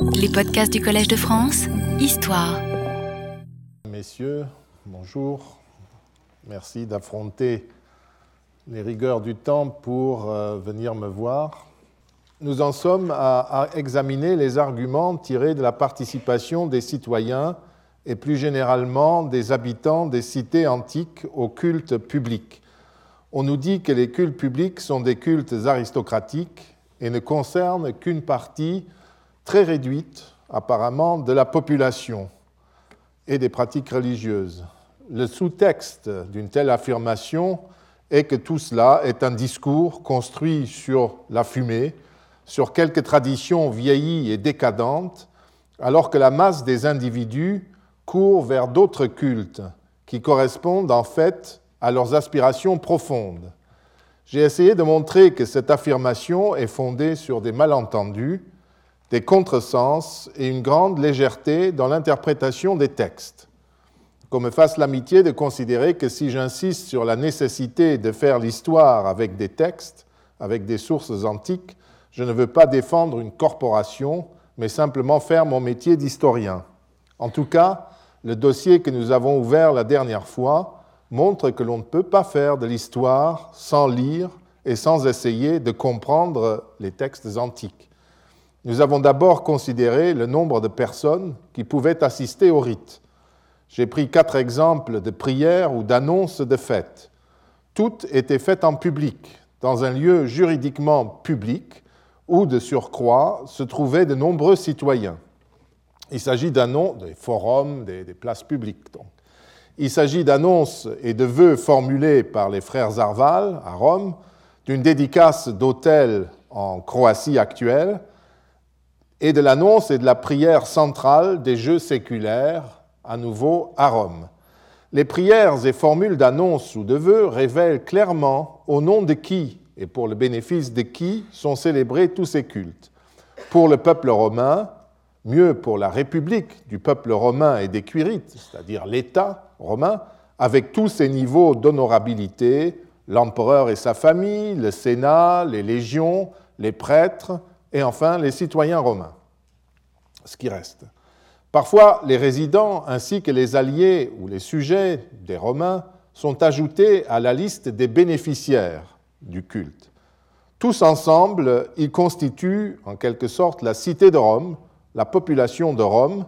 Les podcasts du Collège de France, Histoire. Messieurs, bonjour. Merci d'affronter les rigueurs du temps pour euh, venir me voir. Nous en sommes à, à examiner les arguments tirés de la participation des citoyens et plus généralement des habitants des cités antiques au culte public. On nous dit que les cultes publics sont des cultes aristocratiques et ne concernent qu'une partie très réduite, apparemment, de la population et des pratiques religieuses. Le sous-texte d'une telle affirmation est que tout cela est un discours construit sur la fumée, sur quelques traditions vieillies et décadentes, alors que la masse des individus court vers d'autres cultes qui correspondent en fait à leurs aspirations profondes. J'ai essayé de montrer que cette affirmation est fondée sur des malentendus, des contresens et une grande légèreté dans l'interprétation des textes. Qu'on me fasse l'amitié de considérer que si j'insiste sur la nécessité de faire l'histoire avec des textes, avec des sources antiques, je ne veux pas défendre une corporation, mais simplement faire mon métier d'historien. En tout cas, le dossier que nous avons ouvert la dernière fois montre que l'on ne peut pas faire de l'histoire sans lire et sans essayer de comprendre les textes antiques. Nous avons d'abord considéré le nombre de personnes qui pouvaient assister au rite. J'ai pris quatre exemples de prières ou d'annonces de fêtes. Toutes étaient faites en public, dans un lieu juridiquement public, où de surcroît se trouvaient de nombreux citoyens. Il s'agit d'annonces, des forums, des, places publiques. Donc. Il s'agit d'annonces et de vœux formulés par les frères Arval à Rome, d'une dédicace d'hôtel en Croatie actuelle, et de l'annonce et de la prière centrale des jeux séculaires, à nouveau à Rome. Les prières et formules d'annonce ou de vœux révèlent clairement au nom de qui et pour le bénéfice de qui sont célébrés tous ces cultes. Pour le peuple romain, mieux pour la République du peuple romain et des Quirites, c'est-à-dire l'État, romain, avec tous ses niveaux d'honorabilité, l'empereur et sa famille, le Sénat, les légions, les prêtres et enfin les citoyens romains. Ce qui reste. Parfois, les résidents ainsi que les alliés ou les sujets des Romains sont ajoutés à la liste des bénéficiaires du culte. Tous ensemble, ils constituent en quelque sorte la cité de Rome, la population de Rome,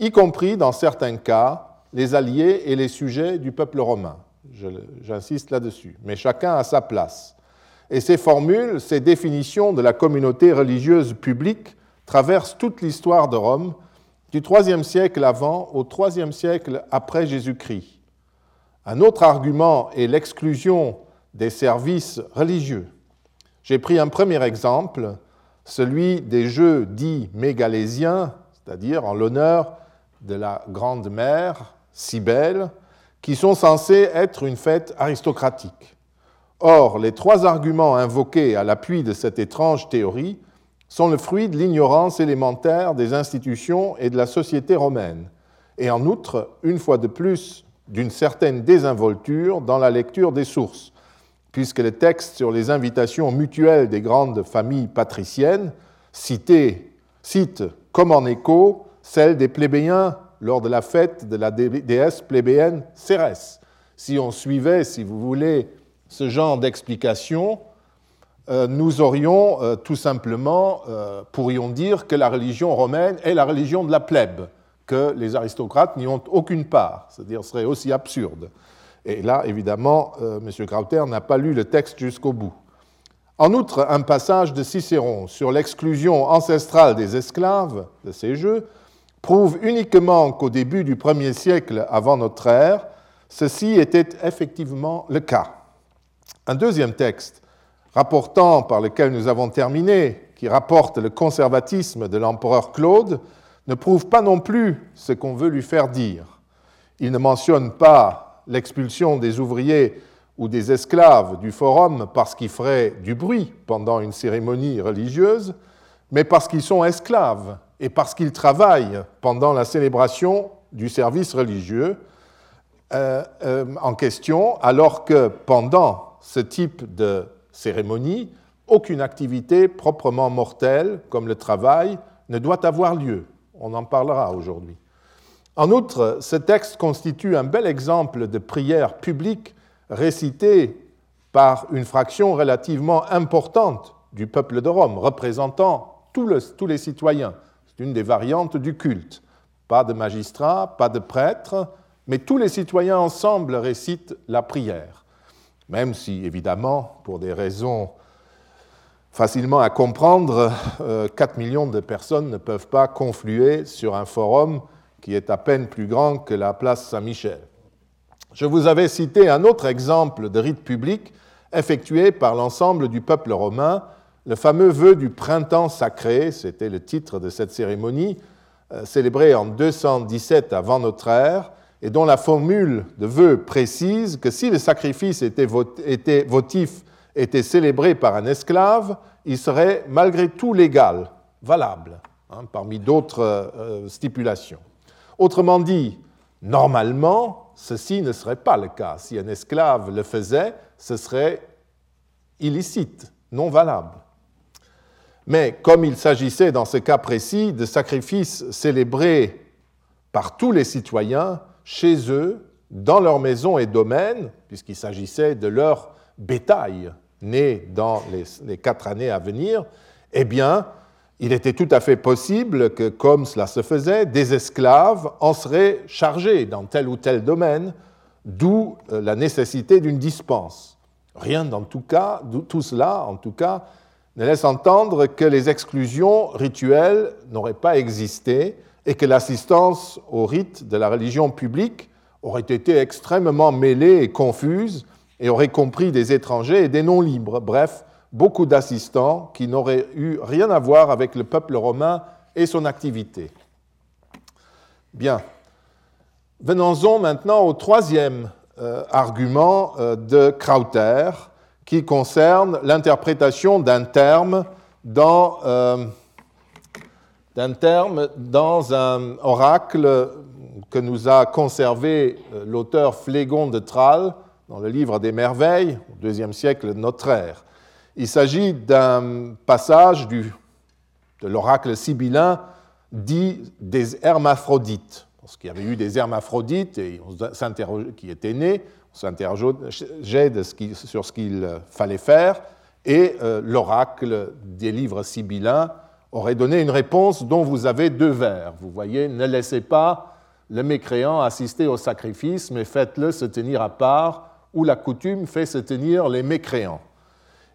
y compris dans certains cas les alliés et les sujets du peuple romain. J'insiste là-dessus. Mais chacun a sa place. Et ces formules, ces définitions de la communauté religieuse publique traversent toute l'histoire de Rome, du IIIe siècle avant au IIIe siècle après Jésus-Christ. Un autre argument est l'exclusion des services religieux. J'ai pris un premier exemple, celui des jeux dits mégalésiens, c'est-à-dire en l'honneur de la Grande Mère, Cybèle, qui sont censés être une fête aristocratique. Or, les trois arguments invoqués à l'appui de cette étrange théorie sont le fruit de l'ignorance élémentaire des institutions et de la société romaine, et en outre, une fois de plus, d'une certaine désinvolture dans la lecture des sources, puisque les textes sur les invitations mutuelles des grandes familles patriciennes citent, comme en écho celles des plébéiens lors de la fête de la déesse plébéenne Cérès. Si on suivait, si vous voulez, ce genre d'explication, euh, nous aurions euh, tout simplement, euh, pourrions dire que la religion romaine est la religion de la plèbe, que les aristocrates n'y ont aucune part, c'est-à-dire ce serait aussi absurde. Et là, évidemment, M. Krauter n'a pas lu le texte jusqu'au bout. En outre, un passage de Cicéron sur l'exclusion ancestrale des esclaves de ces jeux prouve uniquement qu'au début du premier siècle avant notre ère, ceci était effectivement le cas. Un deuxième texte, rapportant par lequel nous avons terminé, qui rapporte le conservatisme de l'empereur Claude, ne prouve pas non plus ce qu'on veut lui faire dire. Il ne mentionne pas l'expulsion des ouvriers ou des esclaves du forum parce qu'ils feraient du bruit pendant une cérémonie religieuse, mais parce qu'ils sont esclaves et parce qu'ils travaillent pendant la célébration du service religieux euh, euh, en question, alors que pendant ce type de cérémonie, aucune activité proprement mortelle, comme le travail, ne doit avoir lieu. On en parlera aujourd'hui. En outre, ce texte constitue un bel exemple de prière publique récitée par une fraction relativement importante du peuple de Rome, représentant tous les citoyens. C'est une des variantes du culte. Pas de magistrats, pas de prêtres, mais tous les citoyens ensemble récitent la prière. Même si, évidemment, pour des raisons facilement à comprendre, 4 euh, millions de personnes ne peuvent pas confluer sur un forum qui est à peine plus grand que la place Saint-Michel. Je vous avais cité un autre exemple de rite public effectué par l'ensemble du peuple romain, le fameux vœu du printemps sacré, c'était le titre de cette cérémonie, euh, célébrée en 217 avant notre ère, et dont la formule de vœu précise que si le sacrifice était, votif était célébré par un esclave, il serait malgré tout légal, valable, hein, parmi d'autres euh, stipulations. Autrement dit, normalement, ceci ne serait pas le cas. Si un esclave le faisait, ce serait illicite, non valable. Mais comme il s'agissait dans ce cas précis de sacrifices célébrés par tous les citoyens, chez eux, dans leurs maisons et domaines, puisqu'il s'agissait de leur bétail né dans les, quatre années à venir, eh bien, il était tout à fait possible que, comme cela se faisait, des esclaves en seraient chargés dans tel ou tel domaine, d'où euh, la nécessité d'une dispense. Rien dans tout cas, tout cela, en tout cas, ne laisse entendre que les exclusions rituelles n'auraient pas existé et que l'assistance aux rites de la religion publique aurait été extrêmement mêlée et confuse et aurait compris des étrangers et des non-libres, bref, beaucoup d'assistants qui n'auraient eu rien à voir avec le peuple romain et son activité. Bien. Venons-en maintenant au troisième euh, argument euh, de Krauter, qui concerne l'interprétation d'un terme dans euh, d'un terme dans un oracle que nous a conservé euh, l'auteur Phlégon de Tralles dans le livre des Merveilles, au deuxième siècle de notre ère. Il s'agit d'un passage de l'oracle sibyllin dit des hermaphrodites. Parce qu'il y avait eu des hermaphrodites et on qui étaient nés, on s'interrogeait sur ce qu'il fallait faire, et euh, l'oracle des livres sibyllins aurait donné une réponse dont vous avez deux vers. Vous voyez, ne laissez pas le mécréant assister au sacrifice, mais faites-le se tenir à part, où la coutume fait se tenir les mécréants.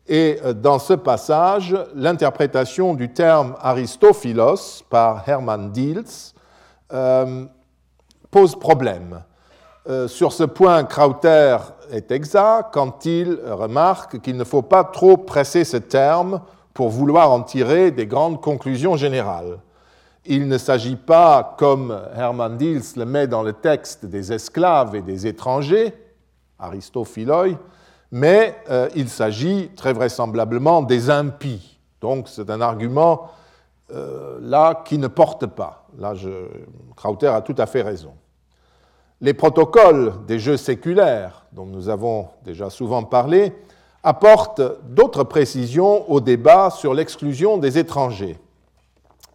Et euh, dans ce passage, l'interprétation du terme Aristophilos par Hermann Diels euh, pose problème. Euh, sur ce point, Krauter est exact quand il remarque qu'il ne faut pas trop presser ce terme pour vouloir en tirer des grandes conclusions générales. Il ne s'agit pas, comme Hermann Diels le met dans le texte, des esclaves et des étrangers, Aristophiloi, mais euh, il s'agit très vraisemblablement des impies. Donc c'est un argument euh, là qui ne porte pas. Là, je, Krauter a tout à fait raison. Les protocoles des jeux séculaires, dont nous avons déjà souvent parlé, apporte d'autres précisions au débat sur l'exclusion des étrangers.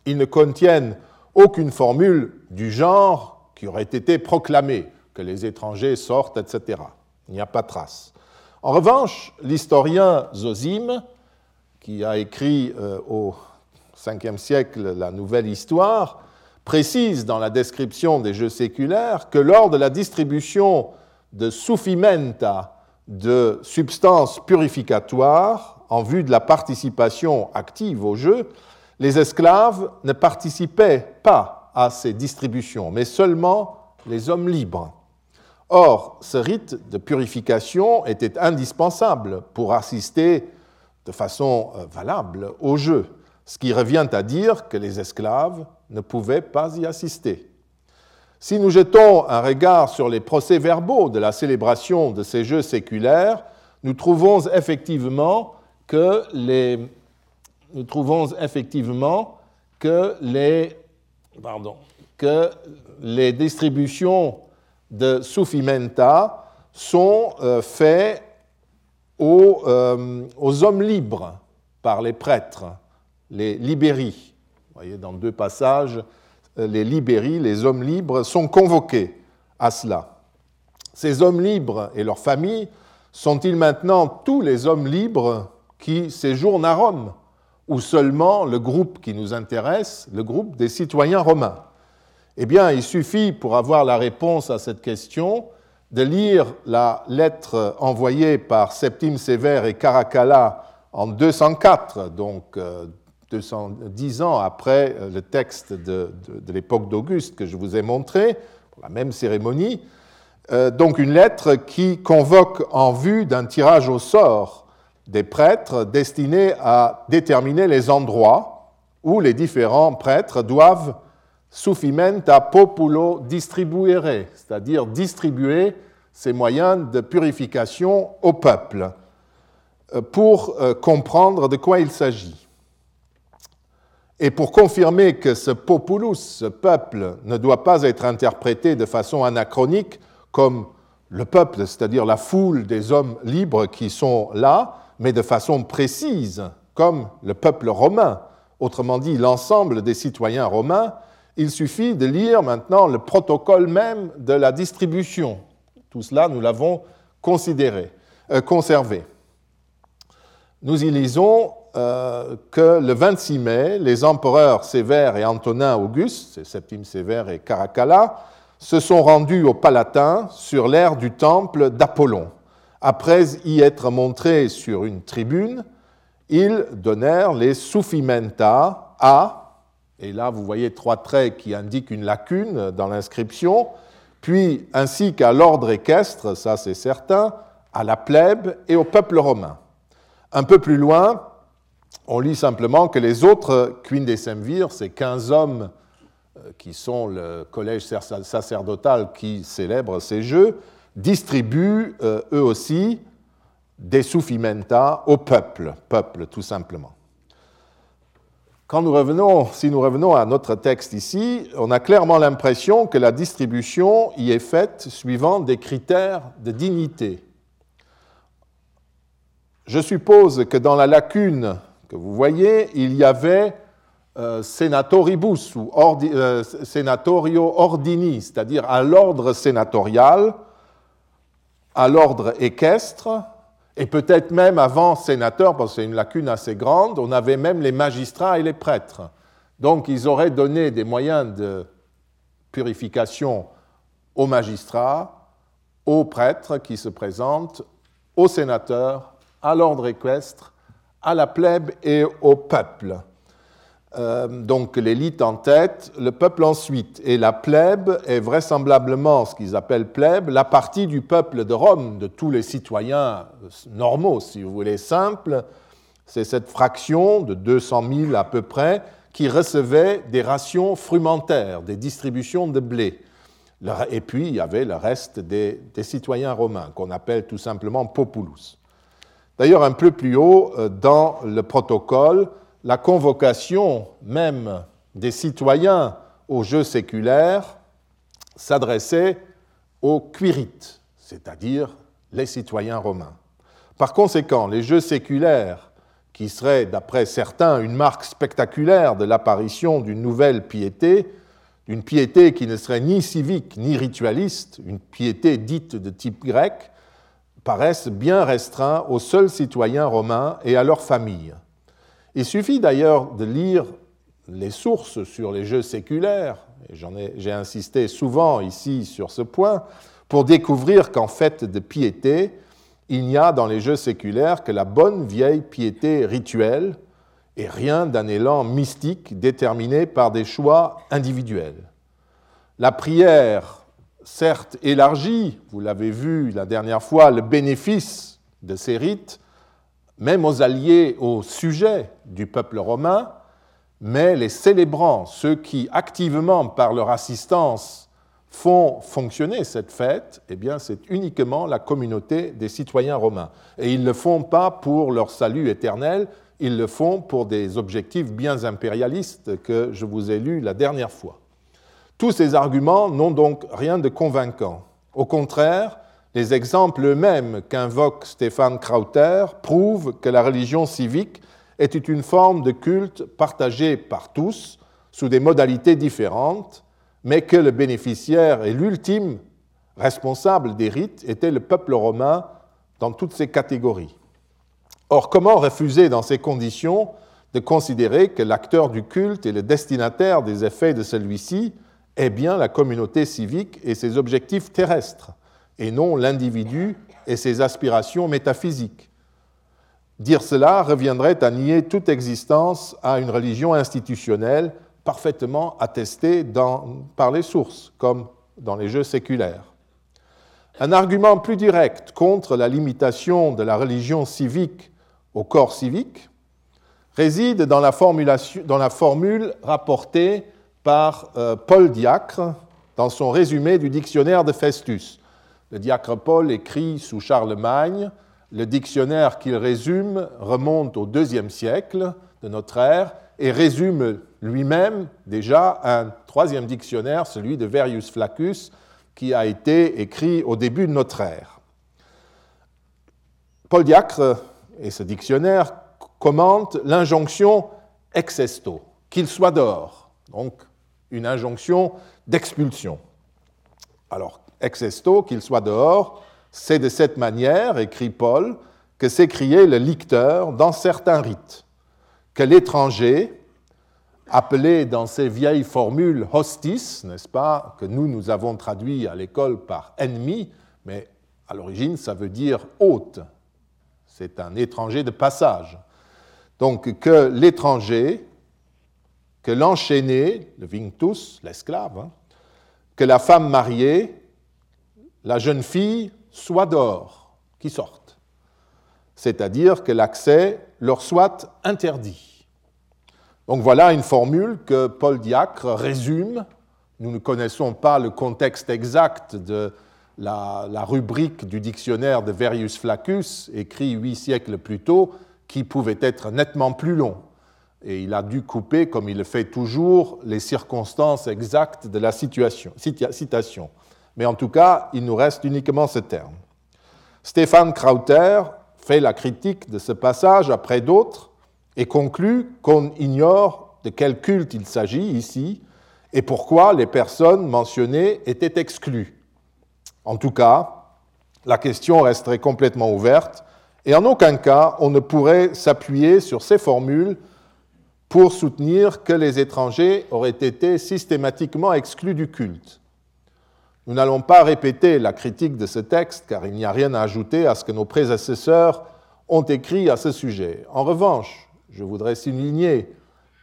Ils ne contiennent aucune formule du genre qui aurait été proclamée, que les étrangers sortent, etc. Il n'y a pas trace. En revanche, l'historien Zosime, qui a écrit euh, au Ve siècle la Nouvelle Histoire, précise dans la description des jeux séculaires que lors de la distribution de suffimenta de substances purificatoires en vue de la participation active au jeu, les esclaves ne participaient pas à ces distributions, mais seulement les hommes libres. Or, ce rite de purification était indispensable pour assister de façon euh, valable au jeu, ce qui revient à dire que les esclaves ne pouvaient pas y assister. Si nous jetons un regard sur les procès-verbaux de la célébration de ces jeux séculaires, nous trouvons effectivement que les, distributions de suffimenta sont euh, faites aux, euh, aux, hommes libres par les prêtres, les libéri. voyez, dans deux passages, les libéri, les hommes libres, sont convoqués à cela. Ces hommes libres et leurs familles sont-ils maintenant tous les hommes libres qui séjournent à Rome ou seulement le groupe qui nous intéresse, le groupe des citoyens romains? Eh bien, il suffit pour avoir la réponse à cette question de lire la lettre envoyée par Septime Sévère et Caracalla en 204, donc 210 euh, ans après euh, le texte de, l'époque d'Auguste que je vous ai montré, la même cérémonie, euh, donc une lettre qui convoque en vue d'un tirage au sort des prêtres destiné à déterminer les endroits où les différents prêtres doivent suffimenta populo distribuere, c'est-à-dire distribuer ces moyens de purification au peuple, euh, pour comprendre de quoi il s'agit. Et pour confirmer que ce populus, ce peuple, ne doit pas être interprété de façon anachronique comme le peuple, c'est-à-dire la foule des hommes libres qui sont là, mais de façon précise, comme le peuple romain, autrement dit l'ensemble des citoyens romains, il suffit de lire maintenant le protocole même de la distribution. Tout cela, nous l'avons considéré, euh, conservé. Nous y lisons euh, que le 26 mai, les empereurs Sévère et Antonin Auguste, Septime Sévère et Caracalla, se sont rendus au Palatin sur l'aire du temple d'Apollon. Après y être montrés sur une tribune, ils donnèrent les suffimenta à et là, vous voyez trois traits qui indiquent une lacune dans l'inscription. Puis, ainsi qu'à l'ordre équestre, ça c'est certain, à la plèbe et au peuple romain. Un peu plus loin, on lit simplement que les autres quindécemvirs, ces 15 hommes euh, qui sont le collège sacerdotal qui célèbre ces jeux, distribuent euh, eux aussi des suffimenta au peuple, peuple tout simplement. Si nous revenons à notre texte ici, on a clairement l'impression que la distribution y est faite suivant des critères de dignité. Je suppose que dans la lacune que vous voyez, il y avait euh, senatoribus ou euh, senatorio ordini, c'est-à-dire à l'ordre sénatorial, à l'ordre équestre, et peut-être même avant sénateur, parce que c'est une lacune assez grande, on avait même les magistrats et les prêtres. Donc ils auraient donné des moyens de purification aux magistrats, aux prêtres qui se présentent, aux sénateurs, à l'ordre équestre, à la plèbe et au peuple. Euh, donc l'élite en tête, le peuple ensuite. Et la plèbe est vraisemblablement ce qu'ils appellent plèbe, la partie du peuple de Rome, de tous les citoyens normaux, si vous voulez, simples. C'est cette fraction de 200 000 à peu près qui recevait des rations frumentaires, des distributions de blé. Et puis il y avait le reste des, des citoyens romains, qu'on appelle tout simplement populus. D'ailleurs, un peu plus haut euh, dans le protocole, la convocation même des citoyens aux jeux séculaires s'adressait aux quirites, c'est-à-dire les citoyens romains. Par conséquent, les jeux séculaires, qui seraient, d'après certains, une marque spectaculaire de l'apparition d'une nouvelle piété, d'une piété qui ne serait ni civique ni ritualiste, une piété dite de type grec, paraissent bien restreints aux seuls citoyens romains et à leurs familles. Il suffit d'ailleurs de lire les sources sur les jeux séculaires, et j'ai insisté souvent ici sur ce point, pour découvrir qu'en fait de piété, il n'y a dans les jeux séculaires que la bonne vieille piété rituelle et rien d'un élan mystique déterminé par des choix individuels. La prière, certes élargit, vous l'avez vu la dernière fois, le bénéfice de ces rites, même aux alliés, aux sujets du peuple romain, mais les célébrants, ceux qui activement, par leur assistance, font fonctionner cette fête, eh bien, c'est uniquement la communauté des citoyens romains. Et ils ne le font pas pour leur salut éternel, ils le font pour des objectifs bien impérialistes que je vous ai lus la dernière fois. Tous ces arguments n'ont donc rien de convaincant. Au contraire, les exemples eux-mêmes qu'invoque Stéphane Krauter prouvent que la religion civique était une forme de culte partagée par tous, sous des modalités différentes, mais que le bénéficiaire et l'ultime responsable des rites était le peuple romain dans toutes ces catégories. Or, comment refuser dans ces conditions de considérer que l'acteur du culte et le destinataire des effets de celui-ci est bien la communauté civique et ses objectifs terrestres, et non l'individu et ses aspirations métaphysiques Dire cela reviendrait à nier toute existence à une religion institutionnelle parfaitement attestée par les sources, comme dans les jeux séculaires. Un argument plus direct contre la limitation de la religion civique au corps civique réside dans la, dans la formule rapportée par euh, Paul Diacre dans son résumé du dictionnaire de Festus. Le diacre Paul écrit sous Charlemagne, le dictionnaire qu'il résume remonte au deuxième siècle de notre ère et résume lui-même déjà un troisième dictionnaire, celui de Verius Flaccus, qui a été écrit au début de notre ère. Paul Diacre et ce dictionnaire commentent l'injonction exesto, qu'il soit donc une injonction d'expulsion. Alors, exesto, qu'il soit dehors, c'est de cette manière, écrit Paul, que s'écriait le licteur dans certains rites, que l'étranger, appelé dans ces vieilles formules hostis, n'est-ce pas, que nous, nous avons traduit à l'école par ennemi, mais à l'origine, ça veut dire hôte. C'est un étranger de passage. Donc que l'étranger, que l'enchaîné, le vinctus, l'esclave, hein, que la femme mariée, la jeune fille, soit dehors, qui sortent. C'est-à-dire que l'accès leur soit interdit. Donc voilà une formule que Paul Diacre résume. Nous ne connaissons pas le contexte exact de la, rubrique du dictionnaire de Verius Flaccus, écrit huit siècles plus tôt, qui pouvait être nettement plus long. Et il a dû couper, comme il le fait toujours, les circonstances exactes de la situation, citation. Mais en tout cas, il nous reste uniquement ce terme. Stéphane Krauter fait la critique de ce passage après d'autres et conclut qu'on ignore de quel culte il s'agit ici et pourquoi les personnes mentionnées étaient exclues. En tout cas, la question resterait complètement ouverte et en aucun cas on ne pourrait s'appuyer sur ces formules pour soutenir que les étrangers auraient été systématiquement exclus du culte. Nous n'allons pas répéter la critique de ce texte car il n'y a rien à ajouter à ce que nos prédécesseurs ont écrit à ce sujet. En revanche, je voudrais souligner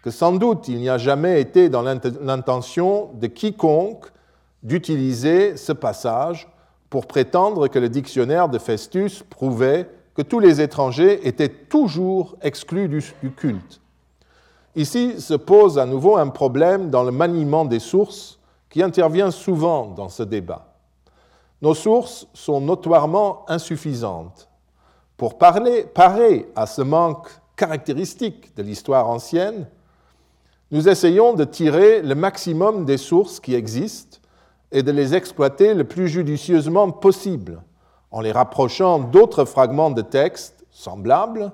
que sans doute il n'y a jamais été dans l'intention de quiconque d'utiliser ce passage pour prétendre que le dictionnaire de Festus prouvait que tous les étrangers étaient toujours exclus du, culte. Ici se pose à nouveau un problème dans le maniement des sources qui intervient souvent dans ce débat. Nos sources sont notoirement insuffisantes. Pour parler, parer à ce manque caractéristiques de l'histoire ancienne, nous essayons de tirer le maximum des sources qui existent et de les exploiter le plus judicieusement possible, en les rapprochant d'autres fragments de textes semblables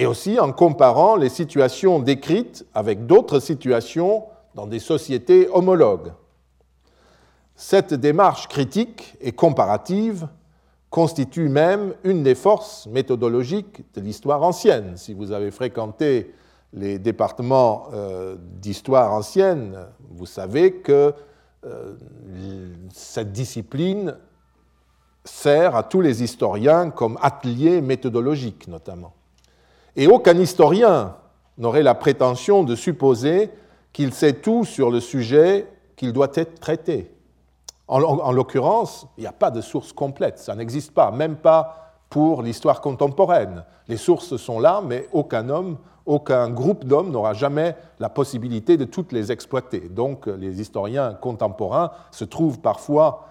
et aussi en comparant les situations décrites avec d'autres situations dans des sociétés homologues. Cette démarche critique et comparative constitue même une des forces méthodologiques de l'histoire ancienne. Si vous avez fréquenté les départements euh, d'histoire ancienne, vous savez que euh, cette discipline sert à tous les historiens comme atelier méthodologique notamment. Et aucun historien n'aurait la prétention de supposer qu'il sait tout sur le sujet qu'il doit être traité. En, l'occurrence, il n'y a pas de source complète, ça n'existe pas, même pas pour l'histoire contemporaine. Les sources sont là, mais aucun homme, aucun groupe d'hommes n'aura jamais la possibilité de toutes les exploiter. Donc les historiens contemporains se trouvent parfois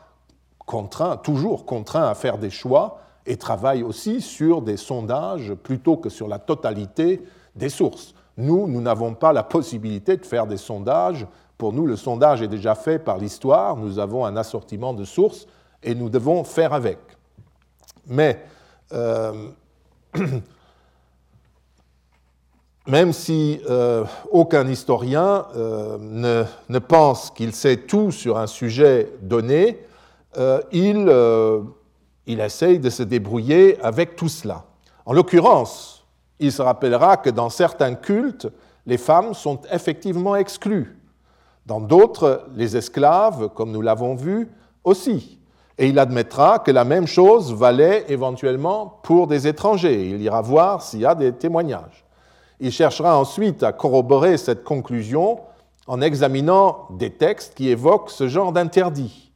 contraints, toujours contraints à faire des choix et travaillent aussi sur des sondages plutôt que sur la totalité des sources. Nous, nous n'avons pas la possibilité de faire des sondages pour nous, le sondage est déjà fait par l'histoire, nous avons un assortiment de sources et nous devons faire avec. Mais euh, même si euh, aucun historien euh, ne, ne, pense qu'il sait tout sur un sujet donné, il, il essaye de se débrouiller avec tout cela. En l'occurrence, il se rappellera que dans certains cultes, les femmes sont effectivement exclues. Dans d'autres, les esclaves, comme nous l'avons vu, aussi. Et il admettra que la même chose valait éventuellement pour des étrangers. Il ira voir s'il y a des témoignages. Il cherchera ensuite à corroborer cette conclusion en examinant des textes qui évoquent ce genre d'interdit.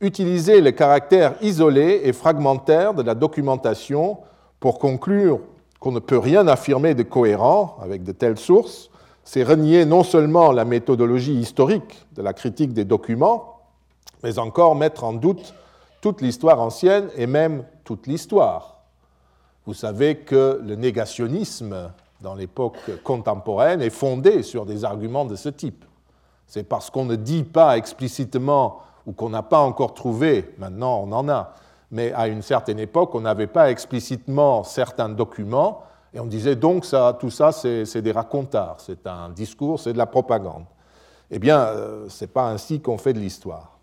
Utiliser le caractère isolé et fragmentaire de la documentation pour conclure qu'on ne peut rien affirmer de cohérent avec de telles sources, c'est renier non seulement la méthodologie historique de la critique des documents, mais encore mettre en doute toute l'histoire ancienne et même toute l'histoire. Vous savez que le négationnisme dans l'époque contemporaine est fondé sur des arguments de ce type. C'est parce qu'on ne dit pas explicitement ou qu'on n'a pas encore trouvé, maintenant on en a, mais à une certaine époque, on n'avait pas explicitement certains documents, et on disait donc ça, tout ça, c'est des racontards, c'est un discours, c'est de la propagande. Eh bien, euh, ce n'est pas ainsi qu'on fait de l'histoire.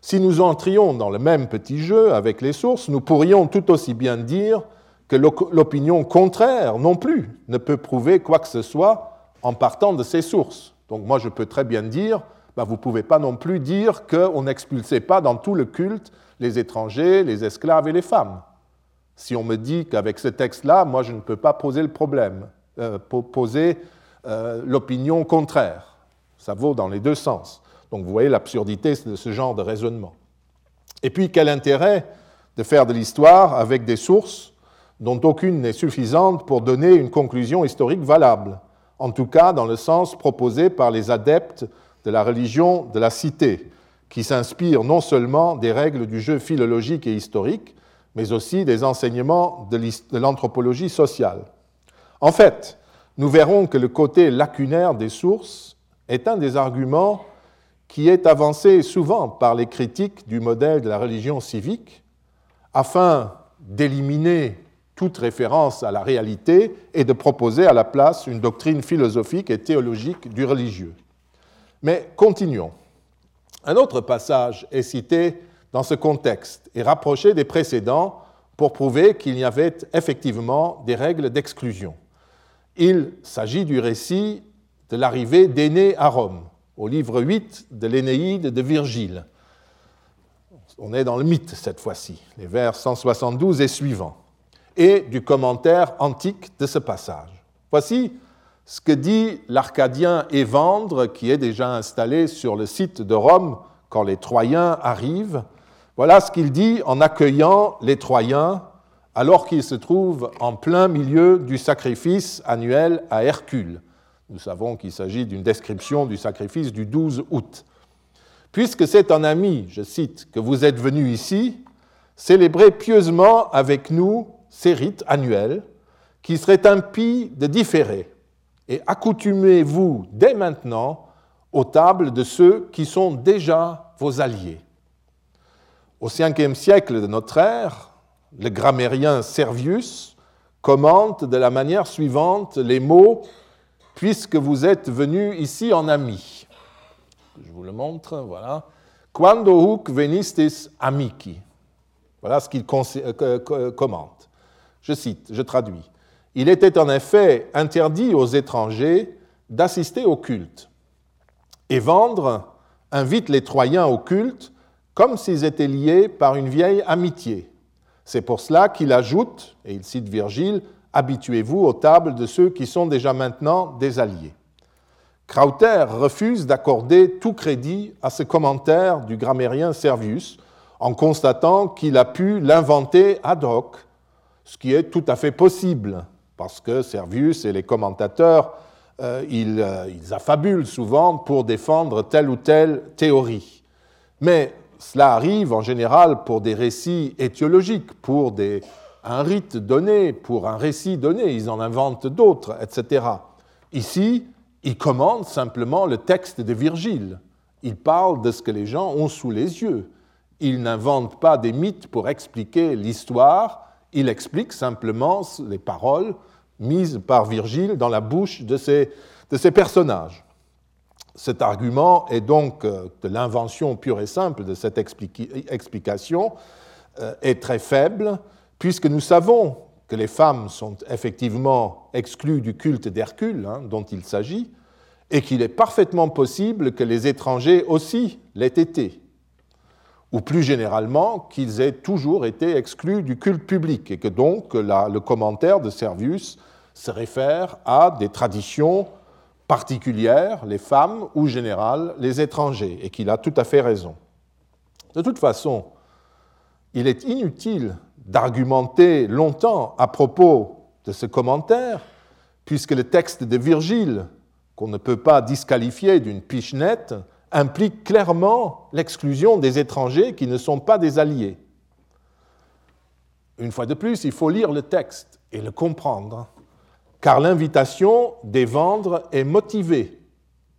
Si nous entrions dans le même petit jeu avec les sources, nous pourrions tout aussi bien dire que l'opinion contraire non plus ne peut prouver quoi que ce soit en partant de ces sources. Donc moi, je peux très bien dire, bah, vous ne pouvez pas non plus dire qu'on n'expulsait pas dans tout le culte les étrangers, les esclaves et les femmes. Si on me dit qu'avec ce texte-là, moi, je ne peux pas poser le problème, euh, poser euh, l'opinion contraire. Ça vaut dans les deux sens. Donc vous voyez l'absurdité de ce genre de raisonnement. Et puis, quel intérêt de faire de l'histoire avec des sources dont aucune n'est suffisante pour donner une conclusion historique valable, en tout cas dans le sens proposé par les adeptes de la religion de la cité, qui s'inspire non seulement des règles du jeu philologique et historique, mais aussi des enseignements de l'anthropologie sociale. En fait, nous verrons que le côté lacunaire des sources est un des arguments qui est avancé souvent par les critiques du modèle de la religion civique, afin d'éliminer toute référence à la réalité et de proposer à la place une doctrine philosophique et théologique du religieux. Mais continuons. Un autre passage est cité dans ce contexte et rapproché des précédents pour prouver qu'il y avait effectivement des règles d'exclusion. Il s'agit du récit de l'arrivée d'Aînée à Rome, au livre 8 de l'Énéide de Virgile. On est dans le mythe cette fois-ci, les vers 172 et suivants, et du commentaire antique de ce passage. Voici ce que dit l'Arcadien Évandre, qui est déjà installé sur le site de Rome quand les Troyens arrivent. Voilà ce qu'il dit en accueillant les Troyens alors qu'ils se trouvent en plein milieu du sacrifice annuel à Hercule. Nous savons qu'il s'agit d'une description du sacrifice du 12 août. Puisque c'est un ami, je cite, que vous êtes venu ici, célébrer pieusement avec nous ces rites annuels, qui seraient impies de différer et accoutumez-vous dès maintenant aux tables de ceux qui sont déjà vos alliés. Au 5e siècle de notre ère, le grammairien Servius commente de la manière suivante les mots puisque vous êtes venus ici en amis. Je vous le montre, voilà. Quando huc venistis amici. Voilà ce qu'il euh, commente. Je cite, je traduis. Il était en effet interdit aux étrangers d'assister au culte. Et Vendre invite les Troyens au culte comme s'ils étaient liés par une vieille amitié. C'est pour cela qu'il ajoute, et il cite Virgile, Habituez-vous aux tables de ceux qui sont déjà maintenant des alliés. Krauter refuse d'accorder tout crédit à ce commentaire du grammairien Servius en constatant qu'il a pu l'inventer ad hoc, ce qui est tout à fait possible parce que Servius et les commentateurs, euh, euh, ils, affabulent souvent pour défendre telle ou telle théorie. Mais cela arrive en général pour des récits étiologiques, pour un rite donné, pour un récit donné, ils en inventent d'autres, etc. Ici, ils commandent simplement le texte de Virgile. Ils parlent de ce que les gens ont sous les yeux. Ils n'inventent pas des mythes pour expliquer l'histoire, ils expliquent simplement les paroles mises par Virgile dans la bouche de ces, de personnages. Cet argument est donc euh, de l'invention pure et simple de cette explication euh, est très faible, puisque nous savons que les femmes sont effectivement exclues du culte d'Hercule, hein, dont il s'agit, et qu'il est parfaitement possible que les étrangers aussi l'aient été, ou plus généralement qu'ils aient toujours été exclus du culte public, et que donc le commentaire de Servius se réfère à des traditions particulières, les femmes, ou générales, les étrangers, et qu'il a tout à fait raison. De toute façon, il est inutile d'argumenter longtemps à propos de ce commentaire, puisque le texte de Virgile, qu'on ne peut pas disqualifier d'une piche nette, implique clairement l'exclusion des étrangers qui ne sont pas des alliés. Une fois de plus, il faut lire le texte et le comprendre, car l'invitation des vendre est motivée.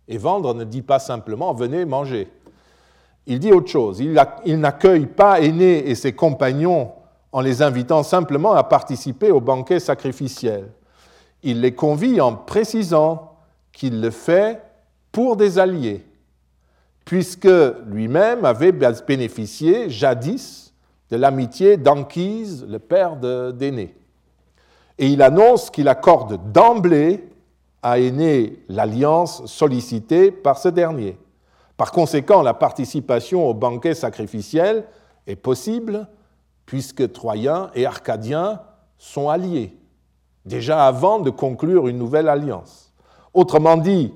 Et vendre ne dit pas simplement venez manger. Il dit autre chose. Il n'accueille pas Aîné et ses compagnons en les invitant simplement à participer au banquet sacrificiel. Il les convie en précisant qu'il le fait pour des alliés, puisque lui-même avait bénéficié jadis de l'amitié d'Anchise, le père d'Aîné. Et il annonce qu'il accorde d'emblée à Aîné l'alliance sollicitée par ce dernier. Par conséquent, la participation au banquet sacrificiel est possible puisque Troyens et Arcadiens sont alliés, déjà avant de conclure une nouvelle alliance. Autrement dit,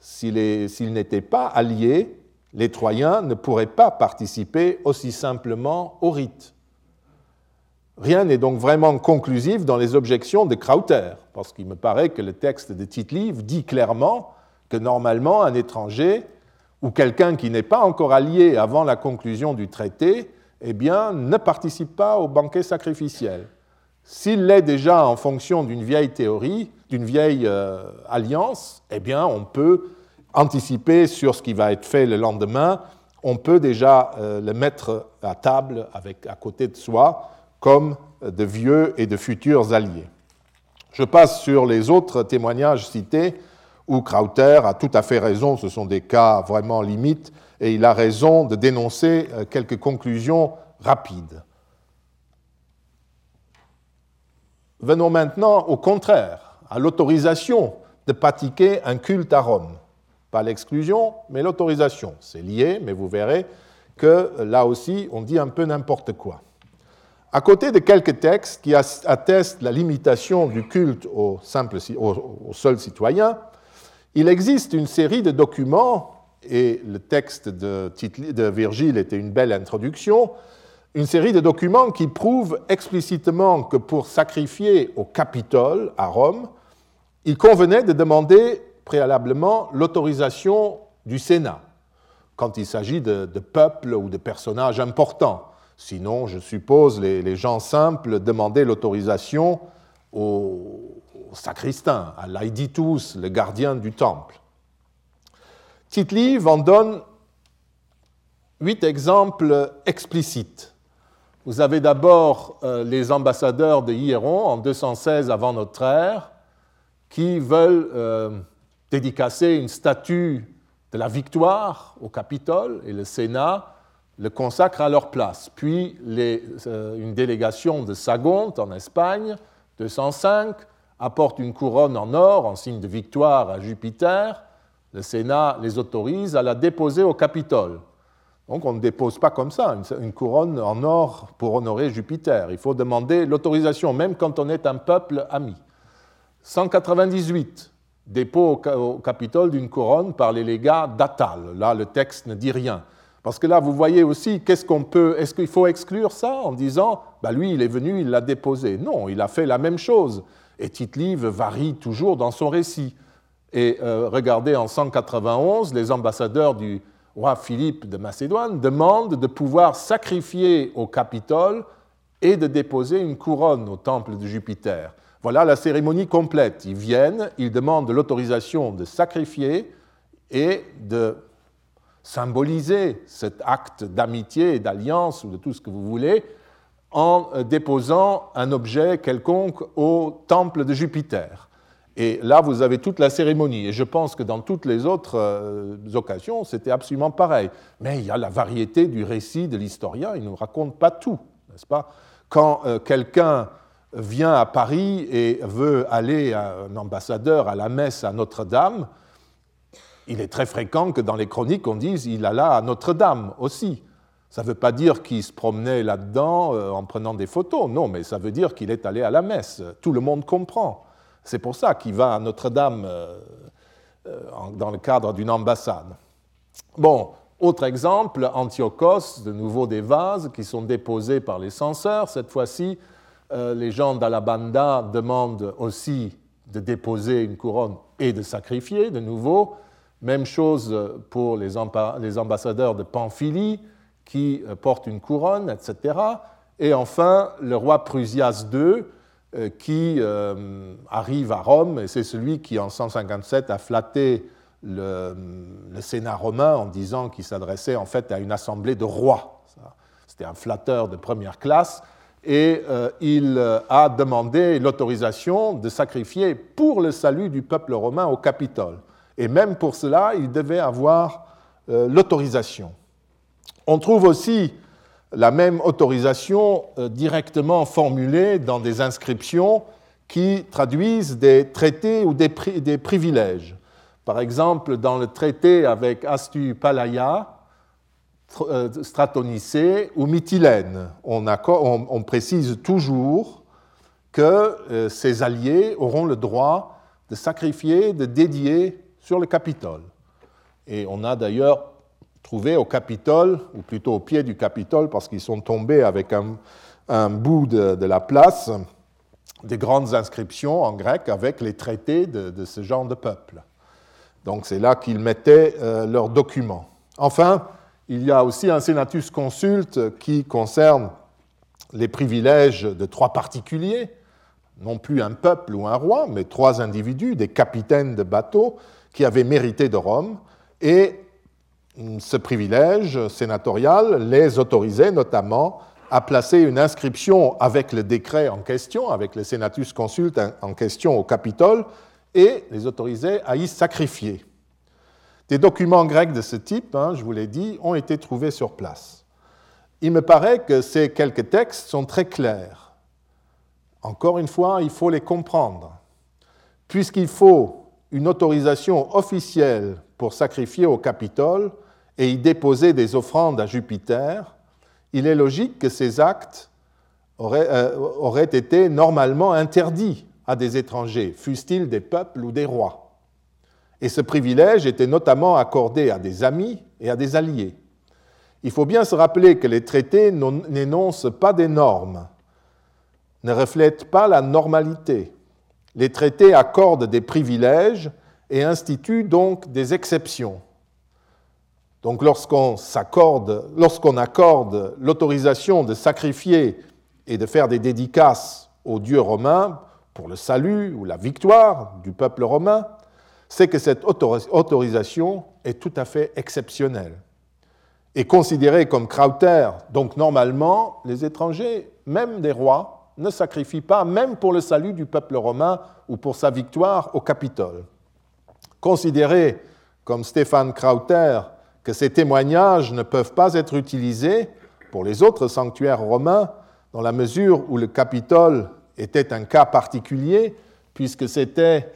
s'ils n'étaient pas alliés, les Troyens ne pourraient pas participer aussi simplement au rite. Rien n'est donc vraiment conclusif dans les objections de Krauter, parce qu'il me paraît que le texte de tite dit clairement que normalement un étranger ou quelqu'un qui n'est pas encore allié avant la conclusion du traité eh bien, ne participe pas au banquet sacrificiel. S'il l'est déjà en fonction d'une vieille théorie, d'une vieille euh, alliance, eh bien, on peut anticiper sur ce qui va être fait le lendemain. On peut déjà euh, le mettre à table avec, à côté de soi comme de vieux et de futurs alliés. Je passe sur les autres témoignages cités où Krauter a tout à fait raison, ce sont des cas vraiment limites, et il a raison de dénoncer euh, quelques conclusions rapides. Venons maintenant au contraire, à l'autorisation de pratiquer un culte à Rome. Pas l'exclusion, mais l'autorisation. C'est lié, mais vous verrez que là aussi, on dit un peu n'importe quoi. À côté de quelques textes qui attestent la limitation du culte au, simple, au seul citoyen, il existe une série de documents et le texte de, Virgile était une belle introduction, une série de documents qui prouvent explicitement que pour sacrifier au Capitole, à Rome, il convenait de demander préalablement l'autorisation du Sénat, quand il s'agit de, peuples ou de personnages importants. Sinon, je suppose, les, gens simples demandaient l'autorisation au, sacristain, à l'Aiditus, le gardien du temple. Tite-Live en donne huit exemples explicites. Vous avez d'abord euh, les ambassadeurs de Hieron en 216 avant notre ère qui veulent euh, dédicacer une statue de la victoire au Capitole et le Sénat le consacre à leur place. Puis euh, une délégation de Sagonte en Espagne, 205, apporte une couronne en or en signe de victoire à Jupiter le Sénat les autorise à la déposer au Capitole. Donc on ne dépose pas comme ça une, couronne en or pour honorer Jupiter. Il faut demander l'autorisation, même quand on est un peuple ami. 198, dépôt au Capitole d'une couronne par les légats d'Atal. Là, le texte ne dit rien. Parce que là, vous voyez aussi, qu'est-ce qu'on peut. Est-ce qu'il faut exclure ça en disant, bah lui, il est venu, il l'a déposé? Non, il a fait la même chose. Et tite varie toujours dans son récit. Et euh, regardez, en 191, les ambassadeurs du roi Philippe de Macédoine demandent de pouvoir sacrifier au Capitole et de déposer une couronne au temple de Jupiter. Voilà la cérémonie complète. Ils viennent, ils demandent l'autorisation de sacrifier et de symboliser cet acte d'amitié d'alliance ou de tout ce que vous voulez en déposant un objet quelconque au temple de Jupiter. Et là, vous avez toute la cérémonie. Et je pense que dans toutes les autres euh, occasions, c'était absolument pareil. Mais il y a la variété du récit de l'historien. Il ne nous raconte pas tout, n'est-ce pas? Quand euh, quelqu'un vient à Paris et veut aller, un ambassadeur, à la messe à Notre-Dame, il est très fréquent que dans les chroniques, on dise il alla à Notre-Dame aussi. Ça ne veut pas dire qu'il se promenait là-dedans euh, en prenant des photos, non, mais ça veut dire qu'il est allé à la messe. Tout le monde comprend. C'est pour ça qu'il va à Notre-Dame euh, euh, dans le cadre d'une ambassade. Bon, autre exemple, Antiochos, de nouveau des vases qui sont déposés par les censeurs. Cette fois-ci, les gens d'Alabanda demandent aussi de déposer une couronne et de sacrifier de nouveau. Même chose pour les ambassadeurs de Pamphylie qui euh, portent une couronne, etc. Et enfin, le roi Prusias II euh, qui euh, arrive à Rome, et c'est celui qui en 157 a flatté le, Sénat romain en disant qu'il s'adressait en fait à une assemblée de rois. C'était un flatteur de première classe, et il a demandé l'autorisation de sacrifier pour le salut du peuple romain au Capitole. Et même pour cela, il devait avoir euh, l'autorisation. On trouve aussi la même autorisation euh, directement formulée dans des inscriptions qui traduisent des traités ou des, privilèges. Par exemple, dans le traité avec Astu Palaya, euh, Stratonicée ou Mytilène, on, précise toujours que ces alliés auront le droit de sacrifier, de dédier sur le Capitole. Et on a d'ailleurs trouvé au Capitole, ou plutôt au pied du Capitole, parce qu'ils sont tombés avec un, bout de, la place, des grandes inscriptions en grec avec les traités de, ce genre de peuple. Donc c'est là qu'ils mettaient euh, leurs documents. Enfin, il y a aussi un senatus consulte qui concerne les privilèges de trois particuliers, non plus un peuple ou un roi, mais trois individus, des capitaines de bateaux, qui avait mérité de Rome, et ce privilège sénatorial les autorisait notamment à placer une inscription avec le décret en question, avec le senatus consulte en question au Capitole, et les autorisait à y sacrifier. Des documents grecs de ce type, hein, je vous l'ai dit, ont été trouvés sur place. Il me paraît que ces quelques textes sont très clairs. Encore une fois, il faut les comprendre. Puisqu'il faut une autorisation officielle pour sacrifier au Capitole et y déposer des offrandes à Jupiter, il est logique que ces actes auraient, euh, été normalement interdits à des étrangers, fussent-ils des peuples ou des rois. Et ce privilège était notamment accordé à des amis et à des alliés. Il faut bien se rappeler que les traités n'énoncent pas des normes, ne reflètent pas la normalité, les traités accordent des privilèges et instituent donc des exceptions. Donc lorsqu'on lorsqu'on accorde l'autorisation de sacrifier et de faire des dédicaces aux dieux romains pour le salut ou la victoire du peuple romain, c'est que cette autorisation est tout à fait exceptionnelle. Et considérée comme Crowther, donc normalement, les étrangers, même des rois, ne sacrifie pas, même pour le salut du peuple romain ou pour sa victoire au Capitole. Considérer, comme Stéphane Krauter, que ces témoignages ne peuvent pas être utilisés pour les autres sanctuaires romains, dans la mesure où le Capitole était un cas particulier, puisque c'était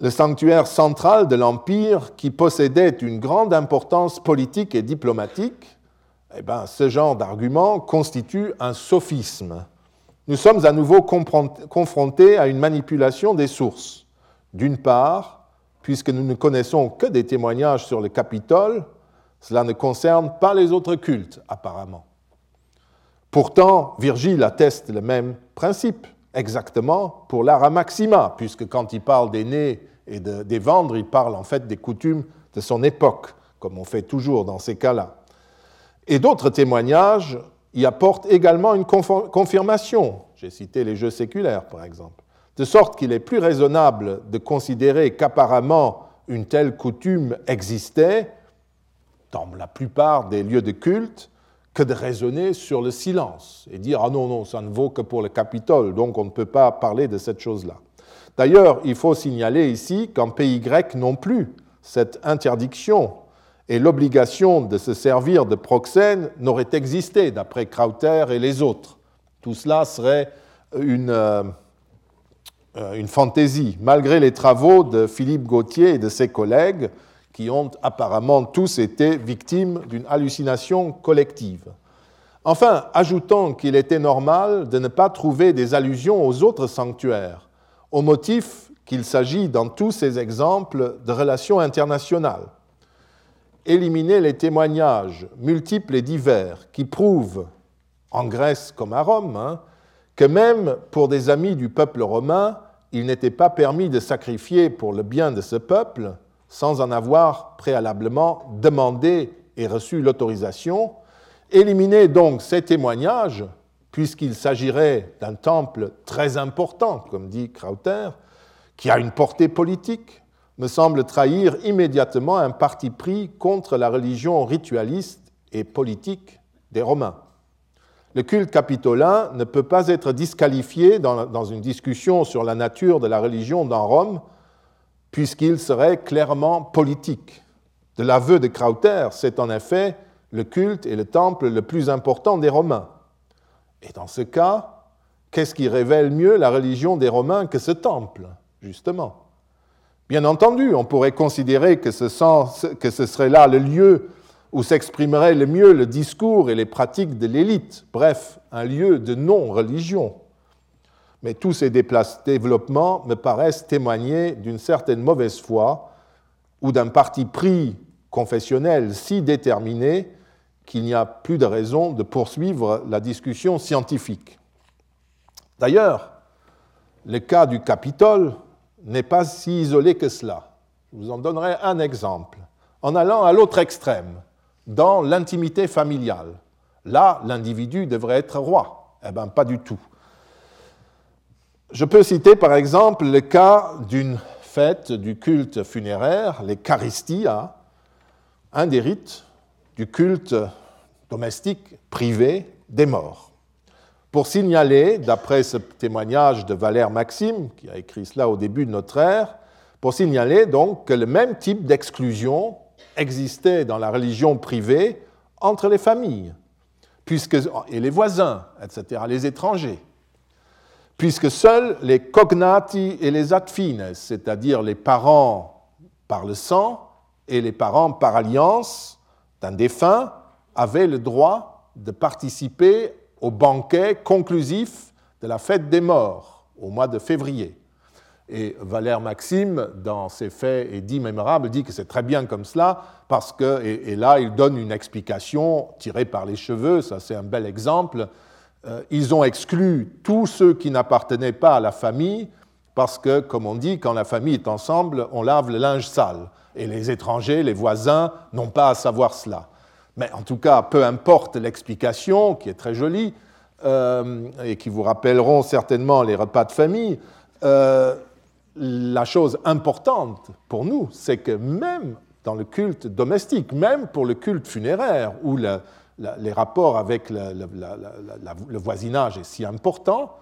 le sanctuaire central de l'Empire qui possédait une grande importance politique et diplomatique, eh ben, ce genre d'argument constitue un sophisme nous sommes à nouveau confrontés à une manipulation des sources. D'une part, puisque nous ne connaissons que des témoignages sur le Capitole, cela ne concerne pas les autres cultes, apparemment. Pourtant, Virgile atteste le même principe, exactement pour l'ara maxima, puisque quand il parle des nés et des vendre, il parle en fait des coutumes de son époque, comme on fait toujours dans ces cas-là. Et d'autres témoignages y apporte également une confirmation. J'ai cité les jeux séculaires, par exemple. De sorte qu'il est plus raisonnable de considérer qu'apparemment une telle coutume existait dans la plupart des lieux de culte que de raisonner sur le silence et dire Ah non, non, ça ne vaut que pour le Capitole, donc on ne peut pas parler de cette chose-là. D'ailleurs, il faut signaler ici qu'en pays grec non plus, cette interdiction et l'obligation de se servir de proxène n'auraient existé, d'après Krauter et les autres. Tout cela serait une, euh, une fantaisie, malgré les travaux de Philippe Gauthier et de ses collègues, qui ont apparemment tous été victimes d'une hallucination collective. Enfin, ajoutons qu'il était normal de ne pas trouver des allusions aux autres sanctuaires, au motif qu'il s'agit dans tous ces exemples de relations internationales. Éliminer les témoignages multiples et divers qui prouvent, en Grèce comme à Rome, hein, que même pour des amis du peuple romain, il n'était pas permis de sacrifier pour le bien de ce peuple sans en avoir préalablement demandé et reçu l'autorisation. Éliminer donc ces témoignages, puisqu'il s'agirait d'un temple très important, comme dit Krauter, qui a une portée politique, me semble trahir immédiatement un parti pris contre la religion ritualiste et politique des Romains. Le culte capitolin ne peut pas être disqualifié dans, une discussion sur la nature de la religion dans Rome puisqu'il serait clairement politique. De l'aveu de Krauter, c'est en effet le culte et le temple le plus important des Romains. Et dans ce cas, qu'est-ce qui révèle mieux la religion des Romains que ce temple, justement? Bien entendu, on pourrait considérer que ce, que ce serait là le lieu où s'exprimerait le mieux le discours et les pratiques de l'élite, bref, un lieu de non-religion mais tous ces développements me paraissent témoigner d'une certaine mauvaise foi ou d'un parti pris confessionnel si déterminé qu'il n'y a plus de raison de poursuivre la discussion scientifique. D'ailleurs, le cas du Capitole n'est pas si isolé que cela. Je vous en donnerai un exemple. En allant à l'autre extrême, dans l'intimité familiale, là, l'individu devrait être roi. Eh bien, pas du tout. Je peux citer par exemple le cas d'une fête du culte funéraire, les Charistia, un des rites du culte domestique privé des morts. Pour signaler, d'après ce témoignage de Valère Maxime, qui a écrit cela au début de notre ère, pour signaler donc que le même type d'exclusion existait dans la religion privée entre les familles, et les voisins, etc., les étrangers puisque seuls les cognati et les adfines, c'est-à-dire les parents par le sang et les parents par alliance d'un défunt, avaient le droit de participer au banquet conclusif de la fête des morts au mois de février. Et Valère Maxime, dans ses faits et dits mémorables, dit que c'est très bien comme cela, parce que, et là il donne une explication tirée par les cheveux, ça c'est un bel exemple, ils ont exclu tous ceux qui n'appartenaient pas à la famille, parce que, comme on dit, quand la famille est ensemble, on lave le linge sale. Et les étrangers, les voisins, n'ont pas à savoir cela. Mais en tout cas, peu importe l'explication, qui est très jolie, euh, et qui vous rappelleront certainement les repas de famille, euh, la chose importante pour nous, c'est que même dans le culte domestique, même pour le culte funéraire, où le, les rapports avec le, voisinage est si important,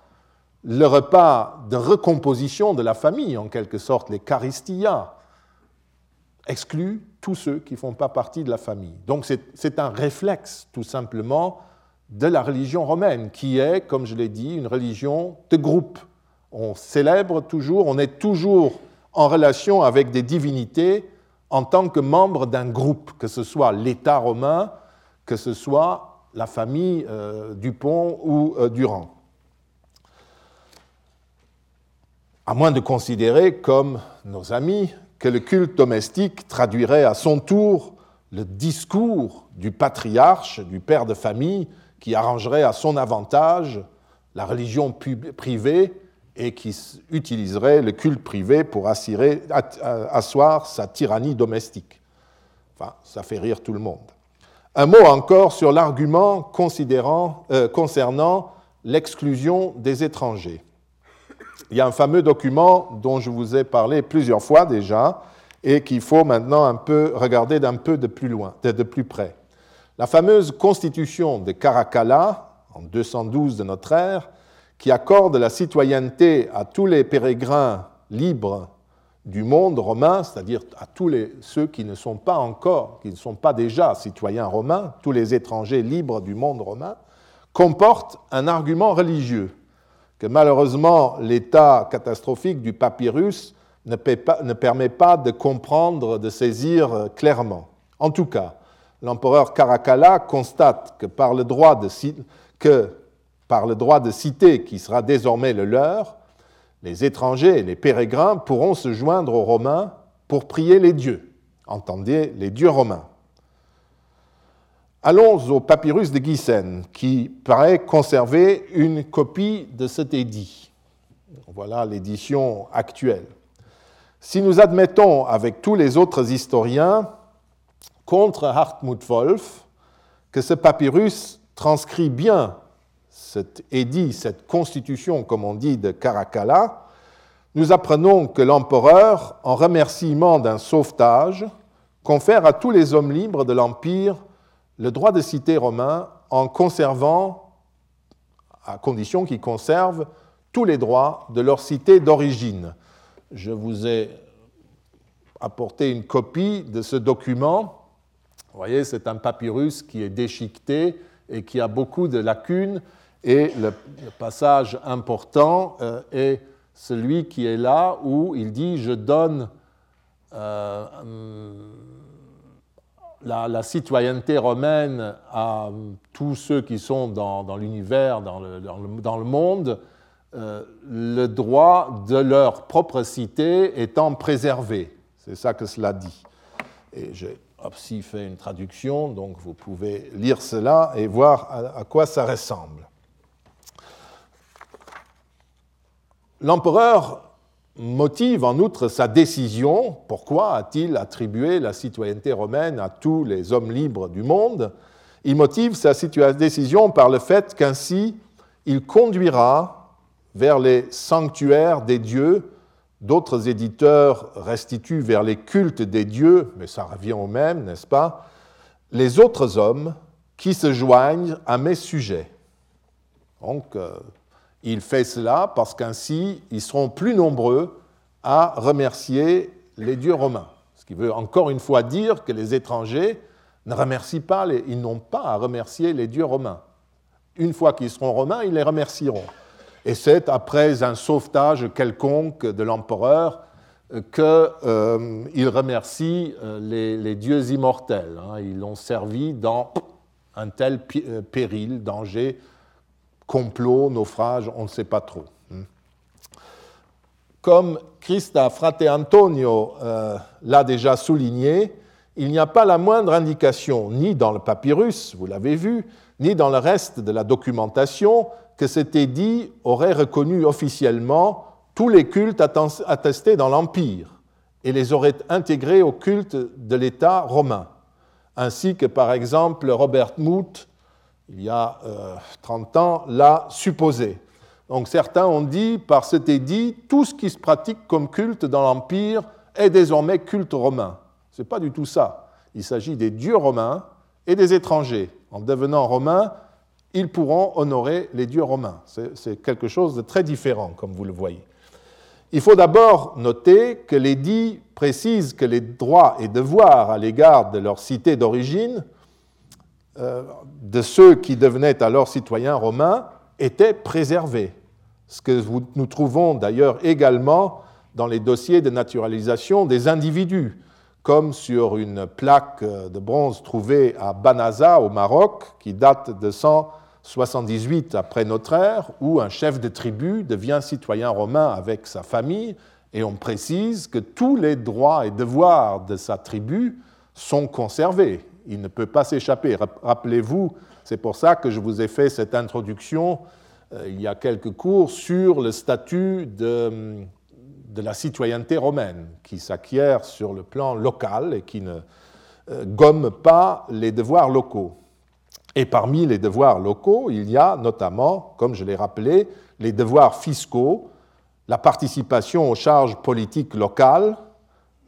le repas de recomposition de la famille, en quelque sorte, les charistia, exclut tous ceux qui ne font pas partie de la famille. Donc c'est un réflexe, tout simplement, de la religion romaine, qui est, comme je l'ai dit, une religion de groupe. On célèbre toujours, on est toujours en relation avec des divinités en tant que membre d'un groupe, que ce soit l'État romain, que ce soit la famille euh, Dupont ou euh, Durand. À moins de considérer, comme nos amis, que le culte domestique traduirait à son tour le discours du patriarche, du père de famille, qui arrangerait à son avantage la religion privée et qui utiliserait le culte privé pour asseoir sa tyrannie domestique. Enfin, ça fait rire tout le monde. Un mot encore sur l'argument euh, concernant l'exclusion des étrangers. Il y a un fameux document dont je vous ai parlé plusieurs fois déjà et qu'il faut maintenant un peu regarder d'un peu de plus loin, de plus près. La fameuse constitution de Caracalla, en 212 de notre ère, qui accorde la citoyenneté à tous les pérégrins libres du monde romain, c'est-à-dire à tous ceux qui ne sont pas encore, qui ne sont pas déjà citoyens romains, tous les étrangers libres du monde romain, comporte un argument religieux que malheureusement l'état catastrophique du papyrus ne, ne, permet pas de comprendre, de saisir clairement. En tout cas, l'empereur Caracalla constate que par le droit de, que par le droit de cité qui sera désormais le leur, les étrangers et les pérégrins pourront se joindre aux Romains pour prier les dieux, entendez les dieux romains. Allons au papyrus de Guyssen, qui paraît conserver une copie de cet édit. Voilà l'édition actuelle. Si nous admettons avec tous les autres historiens, contre Hartmut Wolf, que ce papyrus transcrit bien cet édit, cette constitution, comme on dit, de Caracalla, nous apprenons que l'empereur, en remerciement d'un sauvetage, confère à tous les hommes libres de l'Empire le droit de cité romain en conservant, à condition qu'ils conservent tous les droits de leur cité d'origine. Je vous ai apporté une copie de ce document. Vous voyez, c'est un papyrus qui est déchiqueté et qui a beaucoup de lacunes et le, passage important euh, est celui qui est là où il dit Je donne euh, la, citoyenneté romaine à tous ceux qui sont dans, l'univers, dans le, monde, euh, le droit de leur propre cité étant préservé. C'est ça que cela dit. Et j'ai aussi fait une traduction, donc vous pouvez lire cela et voir à quoi ça ressemble. L'empereur motive en outre sa décision. Pourquoi a-t-il attribué la citoyenneté romaine à tous les hommes libres du monde? Il motive sa décision par le fait qu'ainsi il conduira vers les sanctuaires des dieux. D'autres éditeurs restituent vers les cultes des dieux, mais ça revient au même, n'est-ce pas? Les autres hommes qui se joignent à mes sujets. Donc, euh, il fait cela parce qu'ainsi, ils seront plus nombreux à remercier les dieux romains. Ce qui veut encore une fois dire que les étrangers ne remercient pas, ils n'ont pas à remercier les dieux romains. Une fois qu'ils seront romains, ils les remercieront. Et c'est après un sauvetage quelconque de l'empereur qu'il euh, remercie euh, les, dieux immortels. Hein. Ils l'ont servi dans un tel euh, péril, danger complot, naufrage, on ne sait pas trop. Hmm. Comme Christa Frate Antonio euh, l'a déjà souligné, il n'y a pas la moindre indication, ni dans le papyrus, vous l'avez vu, ni dans le reste de la documentation, que cet édit aurait reconnu officiellement tous les cultes attestés dans l'Empire et les aurait intégrés au culte de l'État romain, ainsi que par exemple Robert Moot il y a 30 euh, ans, l'a supposé. Donc certains ont dit, par cet édit, tout ce qui se pratique comme culte dans l'Empire est désormais culte romain. Ce n'est pas du tout ça. Il s'agit des dieux romains et des étrangers. En devenant romains, ils pourront honorer les dieux romains. C'est quelque chose de très différent, comme vous le voyez. Il faut d'abord noter que l'édit précise que les droits et devoirs à l'égard de leur cité d'origine euh, de ceux qui devenaient alors citoyens romains étaient préservés. Ce que nous trouvons d'ailleurs également dans les dossiers de naturalisation des individus, comme sur une plaque de bronze trouvée à Banaza au Maroc, qui date de 178 après notre ère, où un chef de tribu devient citoyen romain avec sa famille, et on précise que tous les droits et devoirs de sa tribu sont conservés il ne peut pas s'échapper. Rappelez-vous, c'est pour ça que je vous ai fait cette introduction euh, il y a quelques cours sur le statut de, la citoyenneté romaine qui s'acquiert sur le plan local et qui ne euh, gomme pas les devoirs locaux. Et parmi les devoirs locaux, il y a notamment, comme je l'ai rappelé, les devoirs fiscaux, la participation aux charges politiques locales,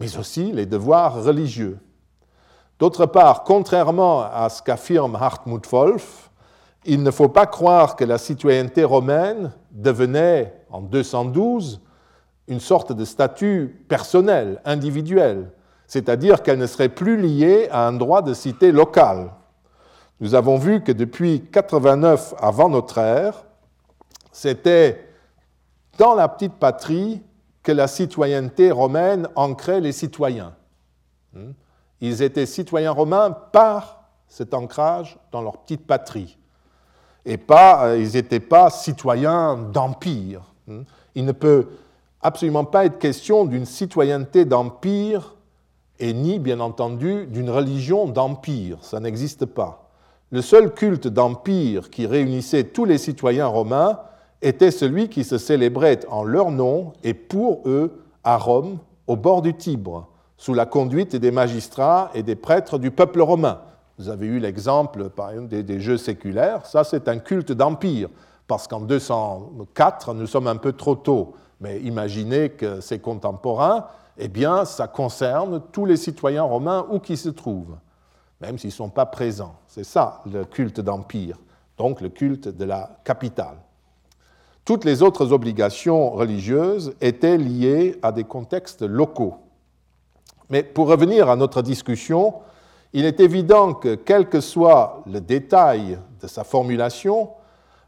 mais aussi les devoirs religieux. D'autre part, contrairement à ce qu'affirme Hartmut Wolff, il ne faut pas croire que la citoyenneté romaine devenait, en 212, une sorte de statut personnel, individuel, c'est-à-dire qu'elle ne serait plus liée à un droit de cité local. Nous avons vu que depuis 89 avant notre ère, c'était dans la petite patrie que la citoyenneté romaine ancrait les citoyens. Ils étaient citoyens romains par cet ancrage dans leur petite patrie. Et pas, euh, ils n'étaient pas citoyens d'empire. Hmm? Il ne peut absolument pas être question d'une citoyenneté d'empire et ni, bien entendu, d'une religion d'empire. Ça n'existe pas. Le seul culte d'empire qui réunissait tous les citoyens romains était celui qui se célébrait en leur nom et pour eux à Rome, au bord du Tibre, sous la conduite des magistrats et des prêtres du peuple romain. Vous avez eu l'exemple, par exemple, des, jeux séculaires. Ça, c'est un culte d'empire, parce qu'en 204, nous sommes un peu trop tôt. Mais imaginez que ces contemporains, eh bien, ça concerne tous les citoyens romains où qu'ils se trouvent, même s'ils ne sont pas présents. C'est ça le culte d'empire, donc le culte de la capitale. Toutes les autres obligations religieuses étaient liées à des contextes locaux. Mais pour revenir à notre discussion, il est évident que, quel que soit le détail de sa formulation,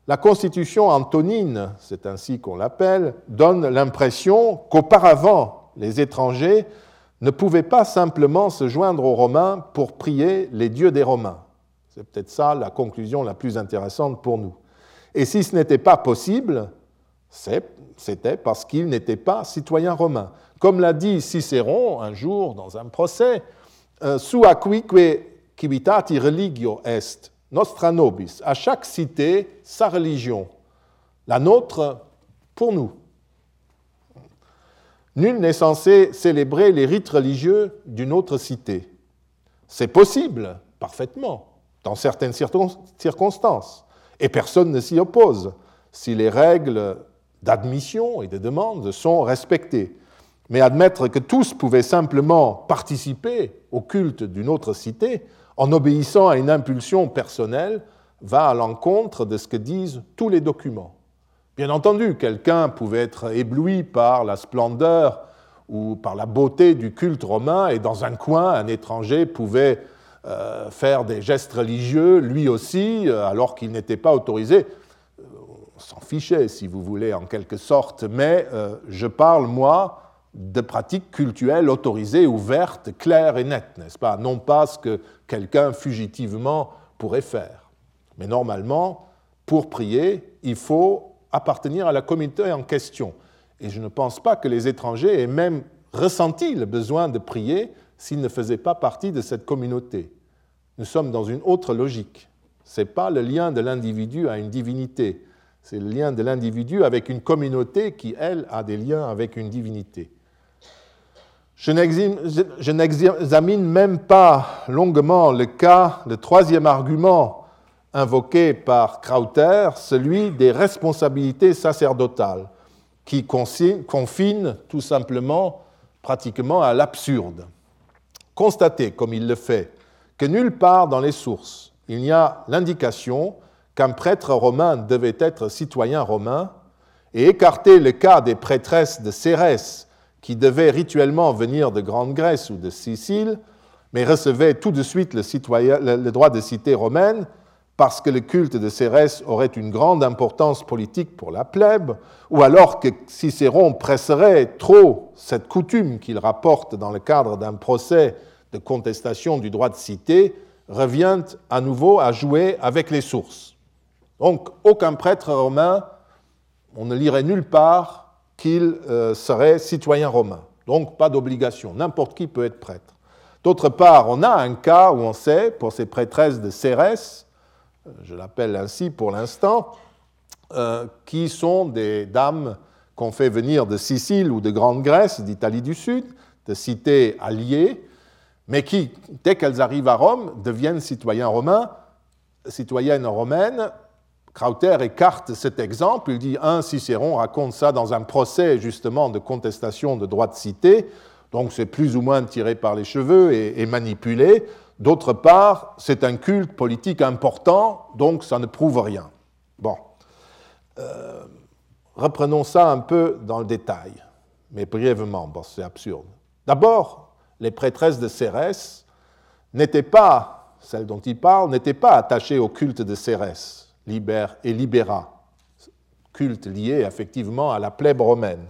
la constitution antonine, c'est ainsi qu'on l'appelle, donne l'impression qu'auparavant, les étrangers ne pouvaient pas simplement se joindre aux Romains pour prier les dieux des Romains. C'est peut-être ça la conclusion la plus intéressante pour nous. Et si ce n'était pas possible, c'était parce qu'il n'était pas citoyen romain. Comme l'a dit Cicéron un jour dans un procès, euh, Su aquique civitati religio est, nostra nobis. À chaque cité, sa religion. La nôtre, pour nous. Nul n'est censé célébrer les rites religieux d'une autre cité. C'est possible, parfaitement, dans certaines circonstances et personne ne s'y oppose si les règles d'admission et de demande sont respectées. Mais admettre que tous pouvaient simplement participer au culte d'une autre cité en obéissant à une impulsion personnelle va à l'encontre de ce que disent tous les documents. Bien entendu, quelqu'un pouvait être ébloui par la splendeur ou par la beauté du culte romain et dans un coin, un étranger pouvait euh, faire des gestes religieux, lui aussi, euh, alors qu'il n'était pas autorisé. Euh, s'en fichait, si vous voulez, en quelque sorte, mais je parle, moi, de pratiques cultuelles autorisées, ouvertes, claires et nettes, n'est-ce pas? Non pas ce que quelqu'un fugitivement pourrait faire. Mais normalement, pour prier, il faut appartenir à la communauté en question. Et je ne pense pas que les étrangers aient même ressenti le besoin de prier s'ils ne faisaient pas partie de cette communauté. Nous sommes dans une autre logique. Ce n'est pas le lien de l'individu à une divinité, c'est le lien de l'individu avec une communauté qui, elle, a des liens avec une divinité. Je n'examine même pas longuement le cas, le troisième argument invoqué par Krauter, celui des responsabilités sacerdotales, qui confine tout simplement pratiquement à l'absurde. Constatez, comme il le fait, que nulle part dans les sources il n'y a l'indication qu'un prêtre romain devait être citoyen romain, et écarter le cas des prêtresses de Cérès qui devaient rituellement venir de Grande Grèce ou de Sicile, mais recevaient tout de suite le, droit de cité romaine, parce que le culte de Cérès aurait une grande importance politique pour la plèbe, ou alors que Cicéron presserait trop cette coutume qu'il rapporte dans le cadre d'un procès de contestation du droit de cité revient à nouveau à jouer avec les sources. Donc aucun prêtre romain, on ne lirait nulle part qu'il euh, serait citoyen romain. Donc pas d'obligation, n'importe qui peut être prêtre. D'autre part, on a un cas où on sait, pour ces prêtresses de Cérès, je l'appelle ainsi pour l'instant, euh, qui sont des dames qu'on fait venir de Sicile ou de Grande Grèce, d'Italie du Sud, de cités alliées, mais qui, dès qu'elles arrivent à Rome, deviennent citoyens romains, citoyennes romaines. Krauter écarte cet exemple. Il dit un Cicéron raconte ça dans un procès justement de contestation de droit de cité. Donc c'est plus ou moins tiré par les cheveux et, manipulé. D'autre part, c'est un culte politique important, donc ça ne prouve rien. Bon. Euh, reprenons ça un peu dans le détail, mais brièvement, bon, c'est absurde. D'abord, les prêtresses de Cérès n'étaient pas, celles dont il parle, n'étaient pas attachées au culte de Cérès, Liber et Libera, culte lié effectivement à la plèbe romaine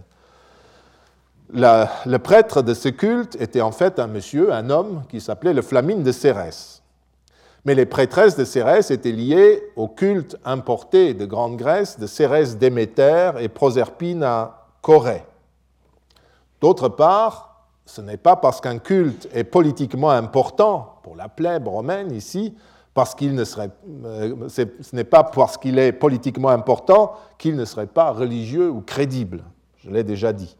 le prêtre de ce culte était en fait un monsieur, un homme qui s'appelait le Flamine de Cérès. Mais les prêtresses de Cérès étaient liées au culte importé de Grande Grèce de Cérès Déméter et Proserpine à Corée. D'autre part, ce n'est pas parce qu'un culte est politiquement important pour la plèbe romaine ici, parce qu'il ne serait, euh, ce n'est pas parce qu'il est politiquement important qu'il ne serait pas religieux ou crédible. Je l'ai déjà dit.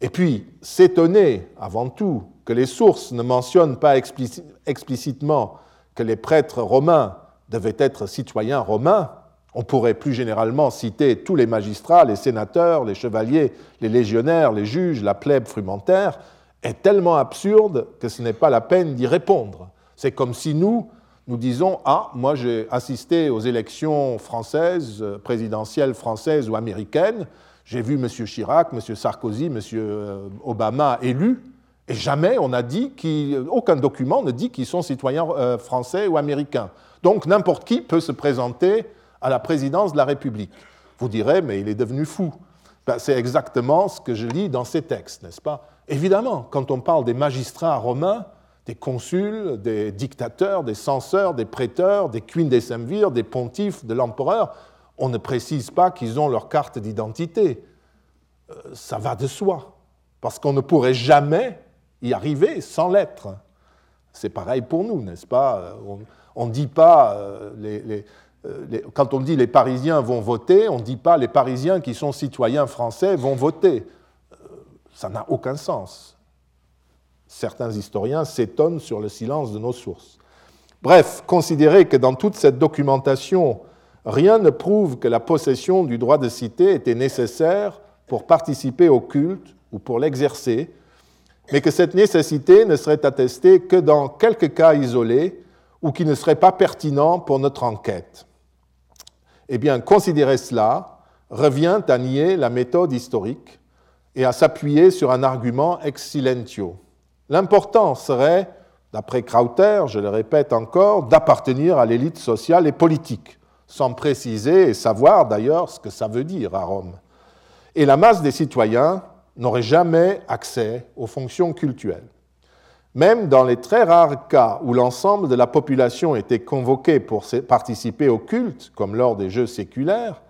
Et puis, s'étonner, avant tout, que les sources ne mentionnent pas explicitement que les prêtres romains devaient être citoyens romains, on pourrait plus généralement citer tous les magistrats, les sénateurs, les chevaliers, les légionnaires, les juges, la plèbe frumentaire, est tellement absurde que ce n'est pas la peine d'y répondre. C'est comme si nous, nous disons Ah, moi j'ai assisté aux élections françaises, euh, présidentielles françaises ou américaines, j'ai vu M. Chirac, M. Sarkozy, M. Euh, Obama élus, et jamais on a dit aucun document ne dit qu'ils sont citoyens euh, français ou américains. Donc n'importe qui peut se présenter à la présidence de la République. Vous direz, mais il est devenu fou. Ben, c'est exactement ce que je lis dans ces textes, n'est-ce pas? Évidemment, quand on parle des magistrats romains, des consuls, des dictateurs, des censeurs, des prêteurs, des queen des semvirs, des pontifes, de l'empereur, on ne précise pas qu'ils ont leur carte d'identité. Euh, ça va de soi, parce qu'on ne pourrait jamais y arriver sans l'être. C'est pareil pour nous, n'est-ce pas? Euh, On ne dit pas, euh, quand on dit les Parisiens vont voter, on ne dit pas les Parisiens qui sont citoyens français vont voter. Ça n'a aucun sens. Certains historiens s'étonnent sur le silence de nos sources. Bref, considérez que dans toute cette documentation rien ne prouve que la possession du droit de cité était nécessaire pour participer au culte ou pour l'exercer, mais que cette nécessité ne serait attestée que dans quelques cas isolés ou qui ne seraient pas pertinents pour notre enquête. Eh bien, considérer cela revient à nier la méthode historique et à s'appuyer sur un argument ex silentio. L'important serait, d'après Krauter, je le répète encore, d'appartenir à l'élite sociale et politique sans préciser et savoir d'ailleurs ce que ça veut dire à Rome. Et la masse des citoyens n'aurait jamais accès aux fonctions cultuelles. Même dans les très rares cas où l'ensemble de la population était convoquée pour participer au culte, comme lors des Jeux séculaires,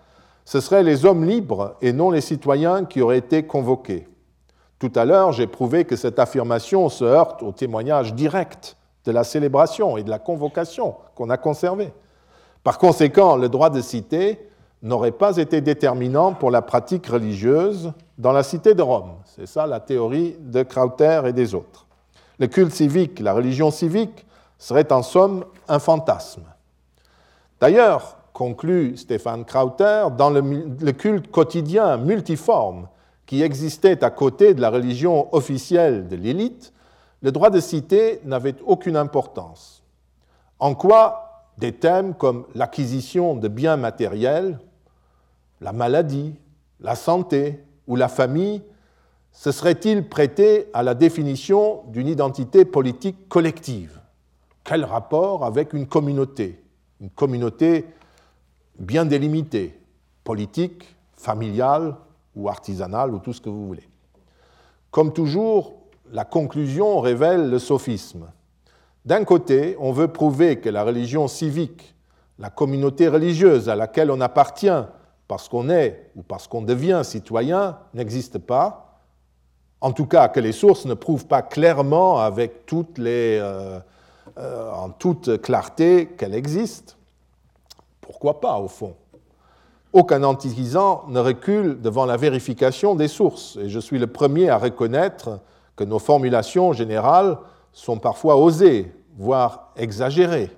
ce seraient les hommes libres et non les citoyens qui auraient été convoqués. Tout à l'heure, j'ai prouvé que cette affirmation se heurte au témoignage direct de la célébration et de la convocation qu'on a conservé. Par conséquent, le droit de cité n'aurait pas été déterminant pour la pratique religieuse dans la cité de Rome. C'est ça la théorie de Krauter et des autres. Le culte civique, la religion civique, serait en somme un fantasme. D'ailleurs, conclut Stéphane Krauter, dans le, culte quotidien multiforme qui existait à côté de la religion officielle de l'élite, le droit de cité n'avait aucune importance. En quoi des thèmes comme l'acquisition de biens matériels, la maladie, la santé ou la famille se serait-il prêté à la définition d'une identité politique collective? Quel rapport avec une communauté? Une communauté bien délimitée, politique, familiale ou artisanale ou tout ce que vous voulez. Comme toujours, la conclusion révèle le sophisme. D'un côté, on veut prouver que la religion civique, la communauté religieuse à laquelle on appartient parce qu'on est ou parce qu'on devient citoyen, n'existe pas. En tout cas, que les sources ne prouvent pas clairement, avec toutes les, euh, euh, en toute clarté, qu'elle existe. Pourquoi pas, au fond? Aucun antiquisant ne recule devant la vérification des sources, et je suis le premier à reconnaître que nos formulations générales sont parfois osées, voire exagérées.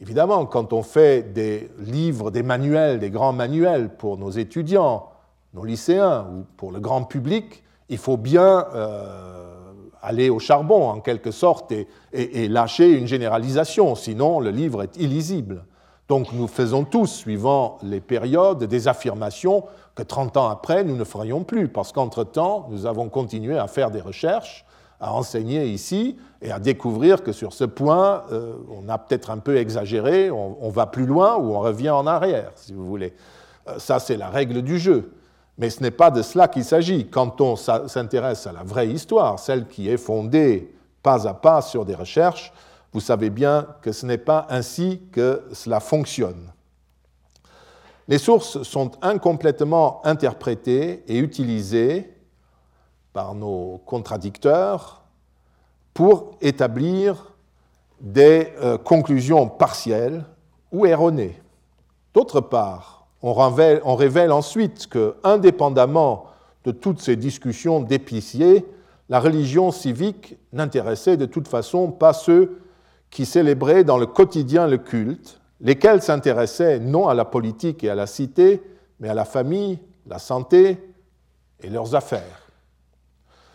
Évidemment, quand on fait des livres, des manuels, des grands manuels pour nos étudiants, nos lycéens ou pour le grand public, il faut bien euh, aller au charbon en quelque sorte et, lâcher une généralisation, sinon le livre est illisible. Donc nous faisons tous, suivant les périodes, des affirmations que 30 ans après, nous ne ferions plus, parce qu'entre-temps, nous avons continué à faire des recherches, à enseigner ici, et à découvrir que sur ce point, euh, on a peut-être un peu exagéré, on, va plus loin ou on revient en arrière, si vous voulez. Euh, ça, c'est la règle du jeu. Mais ce n'est pas de cela qu'il s'agit. Quand on s'intéresse à la vraie histoire, celle qui est fondée pas à pas sur des recherches, vous savez bien que ce n'est pas ainsi que cela fonctionne. Les sources sont incomplètement interprétées et utilisées par nos contradicteurs pour établir des euh, conclusions partielles ou erronées. D'autre part, on révèle, ensuite que, indépendamment de toutes ces discussions d'épiciers, la religion civique n'intéressait de toute façon pas ceux qui célébraient dans le quotidien le culte, lesquels s'intéressaient non à la politique et à la cité, mais à la famille, la santé et leurs affaires.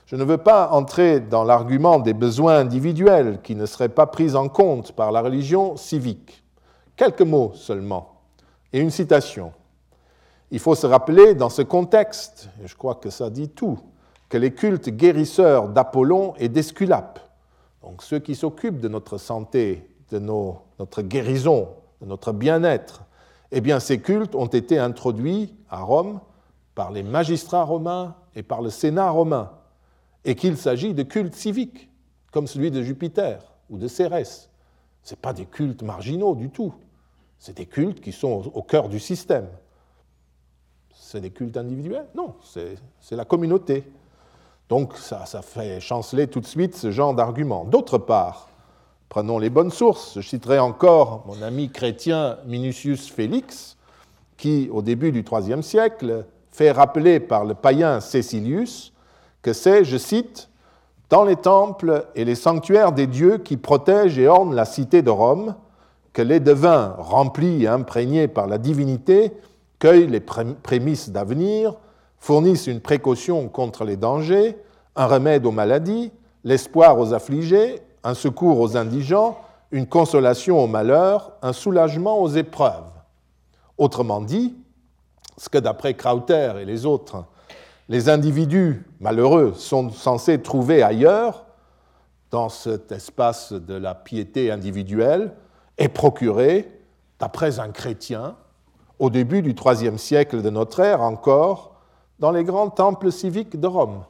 Je ne veux pas entrer dans l'argument des besoins individuels qui ne seraient pas pris en compte par la religion civique. Quelques mots seulement et une citation. Il faut se rappeler dans ce contexte, et je crois que ça dit tout, que les cultes guérisseurs d'Apollon et d'Esculape, donc ceux qui s'occupent de notre santé, de notre guérison, de notre bien-être, eh bien ces cultes ont été introduits à Rome par les magistrats romains et par le Sénat romain, et qu'il s'agit de cultes civiques, comme celui de Jupiter ou de Cérès. Ce pas des cultes marginaux du tout. C'est des cultes qui sont au cœur du système. C'est des cultes individuels? Non, c'est la communauté. Donc ça, fait chanceler tout de suite ce genre d'argument. D'autre part, prenons les bonnes sources. Je citerai encore mon ami chrétien Minucius Félix, qui, au début du IIIe siècle, fait rappeler par le païen Cécilius que c'est, je cite, dans les temples et les sanctuaires des dieux qui protègent et ornent la cité de Rome, que les devins remplis et imprégnés par la divinité cueillent les prémices d'avenir, fournissent une précaution contre les dangers, un remède aux maladies, l'espoir aux affligés, un secours aux indigents, une consolation aux malheurs, un soulagement aux épreuves. Autrement dit, ce que d'après Krauter et les autres, les individus malheureux sont censés trouver ailleurs, dans cet espace de la piété individuelle, est procuré, d'après un chrétien, au début du IIIe siècle de notre ère encore, dans les grands temples civiques de Rome.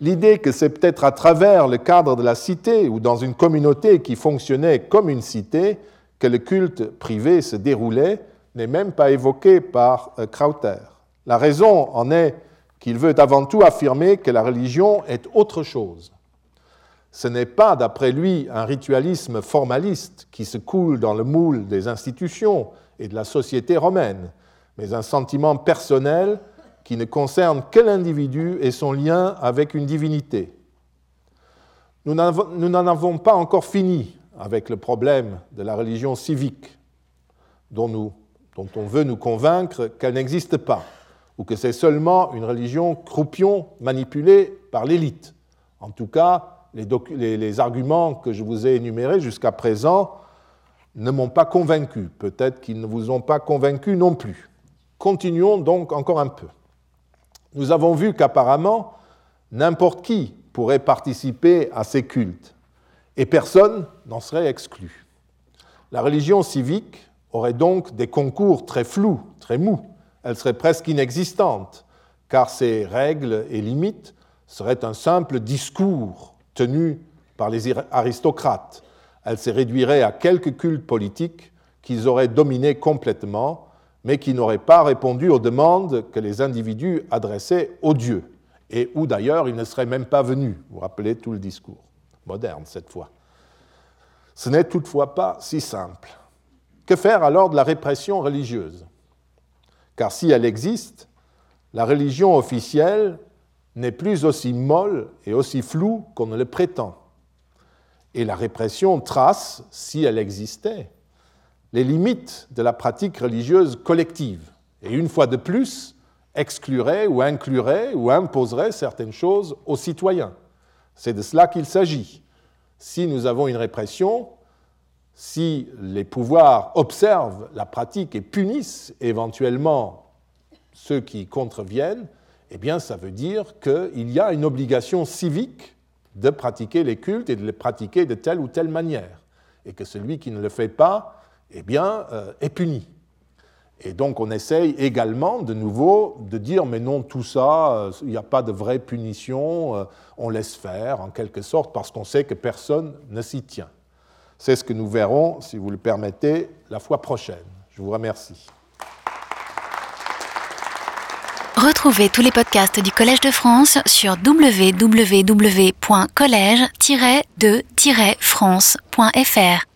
L'idée que c'est peut-être à travers le cadre de la cité ou dans une communauté qui fonctionnait comme une cité que le culte privé se déroulait n'est même pas évoquée par euh, Krauter. La raison en est qu'il veut avant tout affirmer que la religion est autre chose ce n'est pas, d'après lui, un ritualisme formaliste qui se coule dans le moule des institutions et de la société romaine, mais un sentiment personnel qui ne concerne que l'individu et son lien avec une divinité. Nous n'en avons pas encore fini avec le problème de la religion civique, dont, on veut nous convaincre qu'elle n'existe pas, ou que c'est seulement une religion croupion manipulée par l'élite. En tout cas, les, arguments que je vous ai énumérés jusqu'à présent ne m'ont pas convaincu. Peut-être qu'ils ne vous ont pas convaincu non plus. Continuons donc encore un peu. Nous avons vu qu'apparemment, n'importe qui pourrait participer à ces cultes, et personne n'en serait exclu. La religion civique aurait donc des concours très flous, très mous. Elle serait presque inexistante, car ses règles et limites seraient un simple discours tenue par les aristocrates. Elle se réduirait à quelques cultes politiques qu'ils auraient dominés complètement, mais qui n'auraient pas répondu aux demandes que les individus adressaient aux dieux, et où d'ailleurs ils ne seraient même pas venus. Vous vous rappelez tout le discours, moderne cette fois. Ce n'est toutefois pas si simple. Que faire alors de la répression religieuse? Car si elle existe, la religion officielle n'est plus aussi molle et aussi floue qu'on ne le prétend. Et la répression trace, si elle existait, les limites de la pratique religieuse collective. Et une fois de plus, exclurait ou inclurait ou imposerait certaines choses aux citoyens. C'est de cela qu'il s'agit. Si nous avons une répression, si les pouvoirs observent la pratique et punissent éventuellement ceux qui contreviennent, eh bien, ça veut dire qu'il y a une obligation civique de pratiquer les cultes et de les pratiquer de telle ou telle manière, et que celui qui ne le fait pas, eh bien, euh, est puni. Et donc on essaye également de nouveau de dire mais non tout ça, euh, il n'y a pas de vraie punition, euh, on laisse faire en quelque sorte parce qu'on sait que personne ne s'y tient. C'est ce que nous verrons, si vous le permettez, la fois prochaine. Je vous remercie. Retrouvez tous les podcasts du Collège de France sur www.collège-de-france.fr.